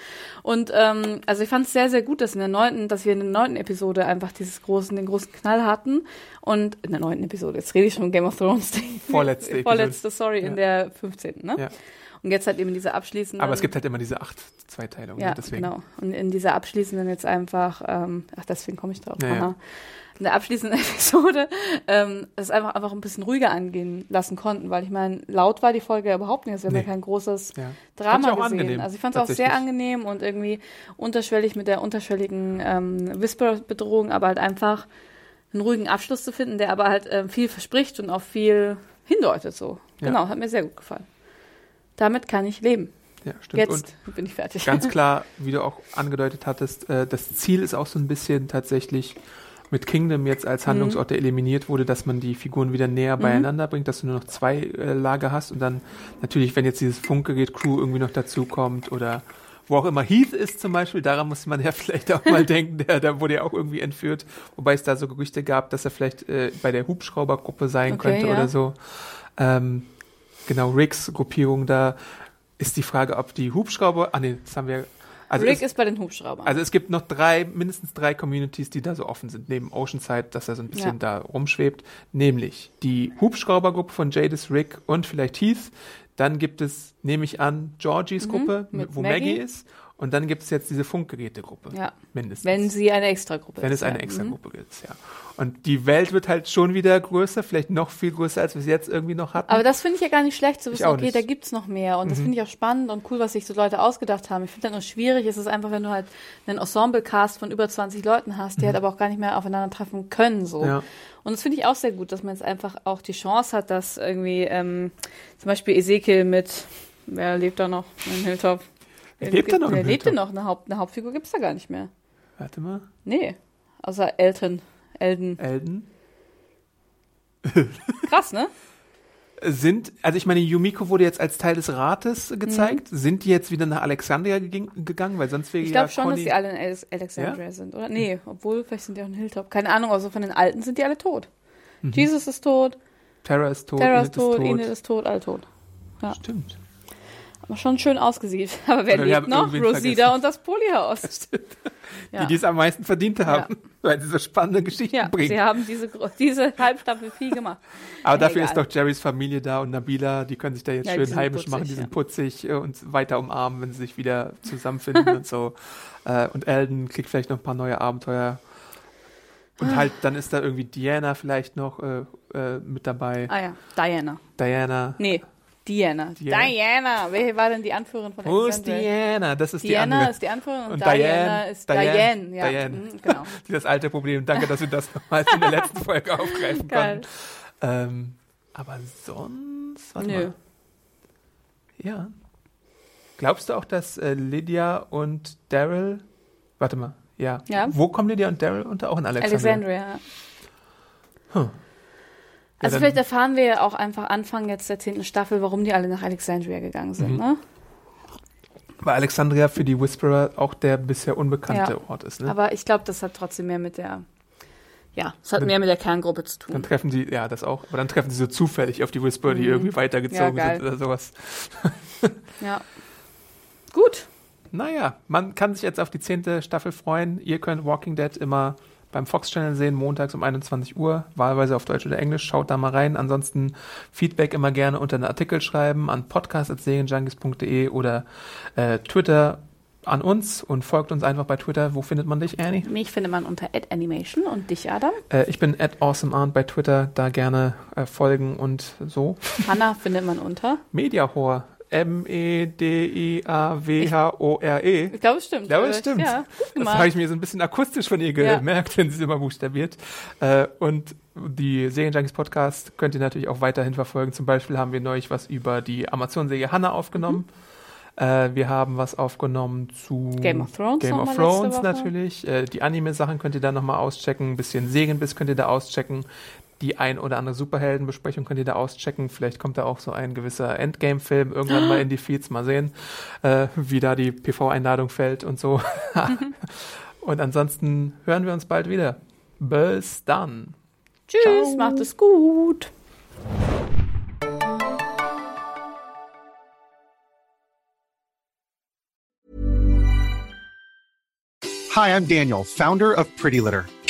Und ähm, also ich fand es sehr, sehr gut, dass in der neunten, dass wir in der neunten Episode einfach dieses großen, den großen Knall hatten. Und in der neunten Episode, jetzt rede ich schon Game of Thrones.
Vorletzte Episode.
Vorletzte, sorry, in der 15. Ne?
Ja.
Und jetzt halt eben diese abschließenden.
Aber es gibt halt immer diese acht Zweiteilungen.
ja,
ne? deswegen.
genau. Und in dieser abschließenden jetzt einfach, ähm, ach, deswegen komme ich drauf.
Ja, ja.
In der abschließenden Episode ähm, es einfach, einfach ein bisschen ruhiger angehen lassen konnten, weil ich meine, laut war die Folge ja überhaupt nicht. Also wir haben
Nee.
ja kein großes
Ja.
Drama gesehen.
angenehm,
also ich fand es auch sehr angenehm und irgendwie unterschwellig mit der unterschwelligen ähm, Whisper-Bedrohung, aber halt einfach einen ruhigen Abschluss zu finden, der aber halt ähm, viel verspricht und auch viel hindeutet so.
Ja.
Genau, hat mir sehr gut gefallen. Damit kann ich leben.
Ja, stimmt. Und
Jetzt bin ich fertig.
ganz klar, wie du auch angedeutet hattest, äh, das Ziel ist auch so ein bisschen tatsächlich mit Kingdom jetzt als Handlungsort, der eliminiert wurde, dass man die Figuren wieder näher beieinander bringt, dass du nur noch zwei äh, Lager hast und dann natürlich, wenn jetzt dieses Funkgerät-Crew irgendwie noch dazukommt oder wo auch immer Heath ist zum Beispiel, daran muss man ja vielleicht auch mal denken, der, der wurde ja auch irgendwie entführt, wobei es da so Gerüchte gab, dass er vielleicht äh, bei der Hubschraubergruppe sein
Okay,
könnte
ja.
oder so. Ähm, genau, Ricks Gruppierung da ist die Frage, ob die Hubschrauber, ah nee, das haben wir, also
Rick
es,
ist bei den Hubschraubern.
also es gibt noch drei, mindestens drei Communities, die da so offen sind, neben Oceanside, dass er so ein bisschen da rumschwebt, nämlich die Hubschraubergruppe von Jadis, Rick und vielleicht Heath. Dann gibt es, nehme ich an, Georgies Gruppe,
Mhm. mit
wo Maggie.
Maggie.
ist. Und dann gibt es jetzt diese Funkgerätegruppe.
Ja.
Mindestens.
Wenn sie eine Extragruppe
Wenn
ist.
es eine
ja.
extra
Mhm.
Gibt, ja. Und die Welt wird halt schon wieder größer, vielleicht noch viel größer, als wir es jetzt irgendwie noch hatten.
Aber das finde ich ja gar nicht schlecht, zu wissen, okay,
nicht. Mhm.
da gibt's noch mehr. Und das finde ich auch spannend und cool, was sich so Leute ausgedacht haben. Ich finde halt nur schwierig, ist es einfach, wenn du halt einen Ensemble-Cast von über 20 Leuten hast, die halt aber auch gar nicht mehr aufeinandertreffen können. so.
Mhm. Ja.
Und das finde ich auch sehr gut, dass man jetzt einfach auch die Chance hat, dass irgendwie ähm, zum Beispiel Ezekiel mit, wer lebt da noch in Hilltop?
Lebt er noch in
Wer lebt denn
Hilltop?
noch? Eine, Haupt, eine Hauptfigur gibt's da gar nicht mehr.
Warte mal.
Nee, außer Elton. Elden.
Elden.
Krass, ne?
Sind, also ich meine, Yumiko wurde jetzt als Teil des Rates gezeigt.
Mhm.
Sind die jetzt wieder nach Alexandria gegangen? Weil sonst wäre
Ich
ja
glaube schon, dass
Conny-
die alle in Alex Alexandria sind, oder? Nee, obwohl, vielleicht sind die auch in Hilltop. Keine Ahnung, also von den Alten sind die alle tot.
Mhm.
Jesus ist tot,
Terra ist tot,
Terra ist tot, Enid ist tot, alle tot. Ja.
Stimmt.
Schon schön ausgesieht. Aber wer
Oder
lebt noch? Rosita und das Polyhaus. Ja.
Die, die es am meisten verdient haben, weil sie so spannende Geschichten
Ja,
bringen.
sie haben diese, diese Halbstaffel viel gemacht.
Aber
Ja,
dafür
egal.
ist doch Jerrys Familie da und Nabila, die können sich da jetzt
Ja,
schön heimisch
putzig,
machen, die
ja.
sind putzig äh, und weiter umarmen, wenn sie sich wieder zusammenfinden und so. Äh, und Elden kriegt vielleicht noch ein paar neue Abenteuer. Und halt, dann ist da irgendwie Diana vielleicht noch äh, äh, mit dabei.
Ah ja, Diana.
Diana.
Nee, Diana.
Diana.
Diana. Wer war denn die Anführerin von
Wo ist
Alexandria?
Diana? Das ist die
Diana ist die Anführerin und,
Und
Diana,
Diane,
ist
Diane,
Diane. ja.
Diane.
Mhm, genau.
Das alte Problem. Danke, dass wir das nochmals in der letzten Folge aufgreifen
Geil.
konnten. Ähm, aber sonst, warte
Nö.
mal. Ja. Glaubst du auch, dass äh, Lydia und Daryl, warte mal, ja.
Ja.
Wo kommen Lydia und Daryl unter? Auch in Alexandria.
Alexandria. ja.
Hm.
Also
dann-
vielleicht erfahren wir ja auch einfach Anfang jetzt der zehnten Staffel, warum die alle nach Alexandria gegangen sind.
Mhm.
Ne?
Weil Alexandria für die Whisperer auch der bisher unbekannte
Ja.
Ort ist. Ne?
Aber ich glaube, das hat trotzdem mehr mit der, ja, es hat
Dann-
mehr mit der Kerngruppe zu
Dann
tun.
treffen die, ja, das auch, aber dann treffen sie so zufällig auf die Whisperer, die irgendwie weitergezogen
Mhm. Ja,
sind oder sowas.
Ja. Gut.
Naja, man kann sich jetzt auf die zehnte Staffel freuen. Ihr könnt Walking Dead immer beim Fox Channel sehen, montags um 21 Uhr, wahlweise auf Deutsch oder Englisch. Schaut da mal rein. Ansonsten Feedback immer gerne unter einen Artikel schreiben an podcast.serienjunkies.de oder äh, Twitter an uns und folgt uns einfach bei Twitter. Wo findet man dich, Annie?
Mich findet man unter Animation und dich, Adam.
Äh, ich bin at awesomearnt bei Twitter, da gerne äh, folgen und so.
Hanna findet man unter.
Mediahor. M-E-D-I-A-W-H-O-R-E.
Ich glaube, es stimmt.
Ich glaube, es stimmt.
Ja, gut
Das habe ich mir so ein bisschen akustisch von ihr
Ja.
gemerkt, wenn sie es immer buchstabiert. Äh, und die Serienjunkies Podcast könnt ihr natürlich auch weiterhin verfolgen. Zum Beispiel haben wir neulich was über die Amazon-Serie Hannah aufgenommen. Äh, wir haben was aufgenommen zu
Mhm. Game of Thrones
Game of Thrones natürlich. Äh, die Anime-Sachen könnt ihr da nochmal auschecken. Ein bisschen Segenbiss könnt ihr da auschecken. Die ein oder andere Superheldenbesprechung könnt ihr da auschecken. Vielleicht kommt da auch so ein gewisser Endgame-Film irgendwann mal in die Feeds. Mal sehen, äh, wie da die PV-Einladung fällt und so. und ansonsten hören wir uns bald wieder. Bis dann.
Tschüss, macht es gut.
Hi, I'm Daniel, founder of Pretty Litter.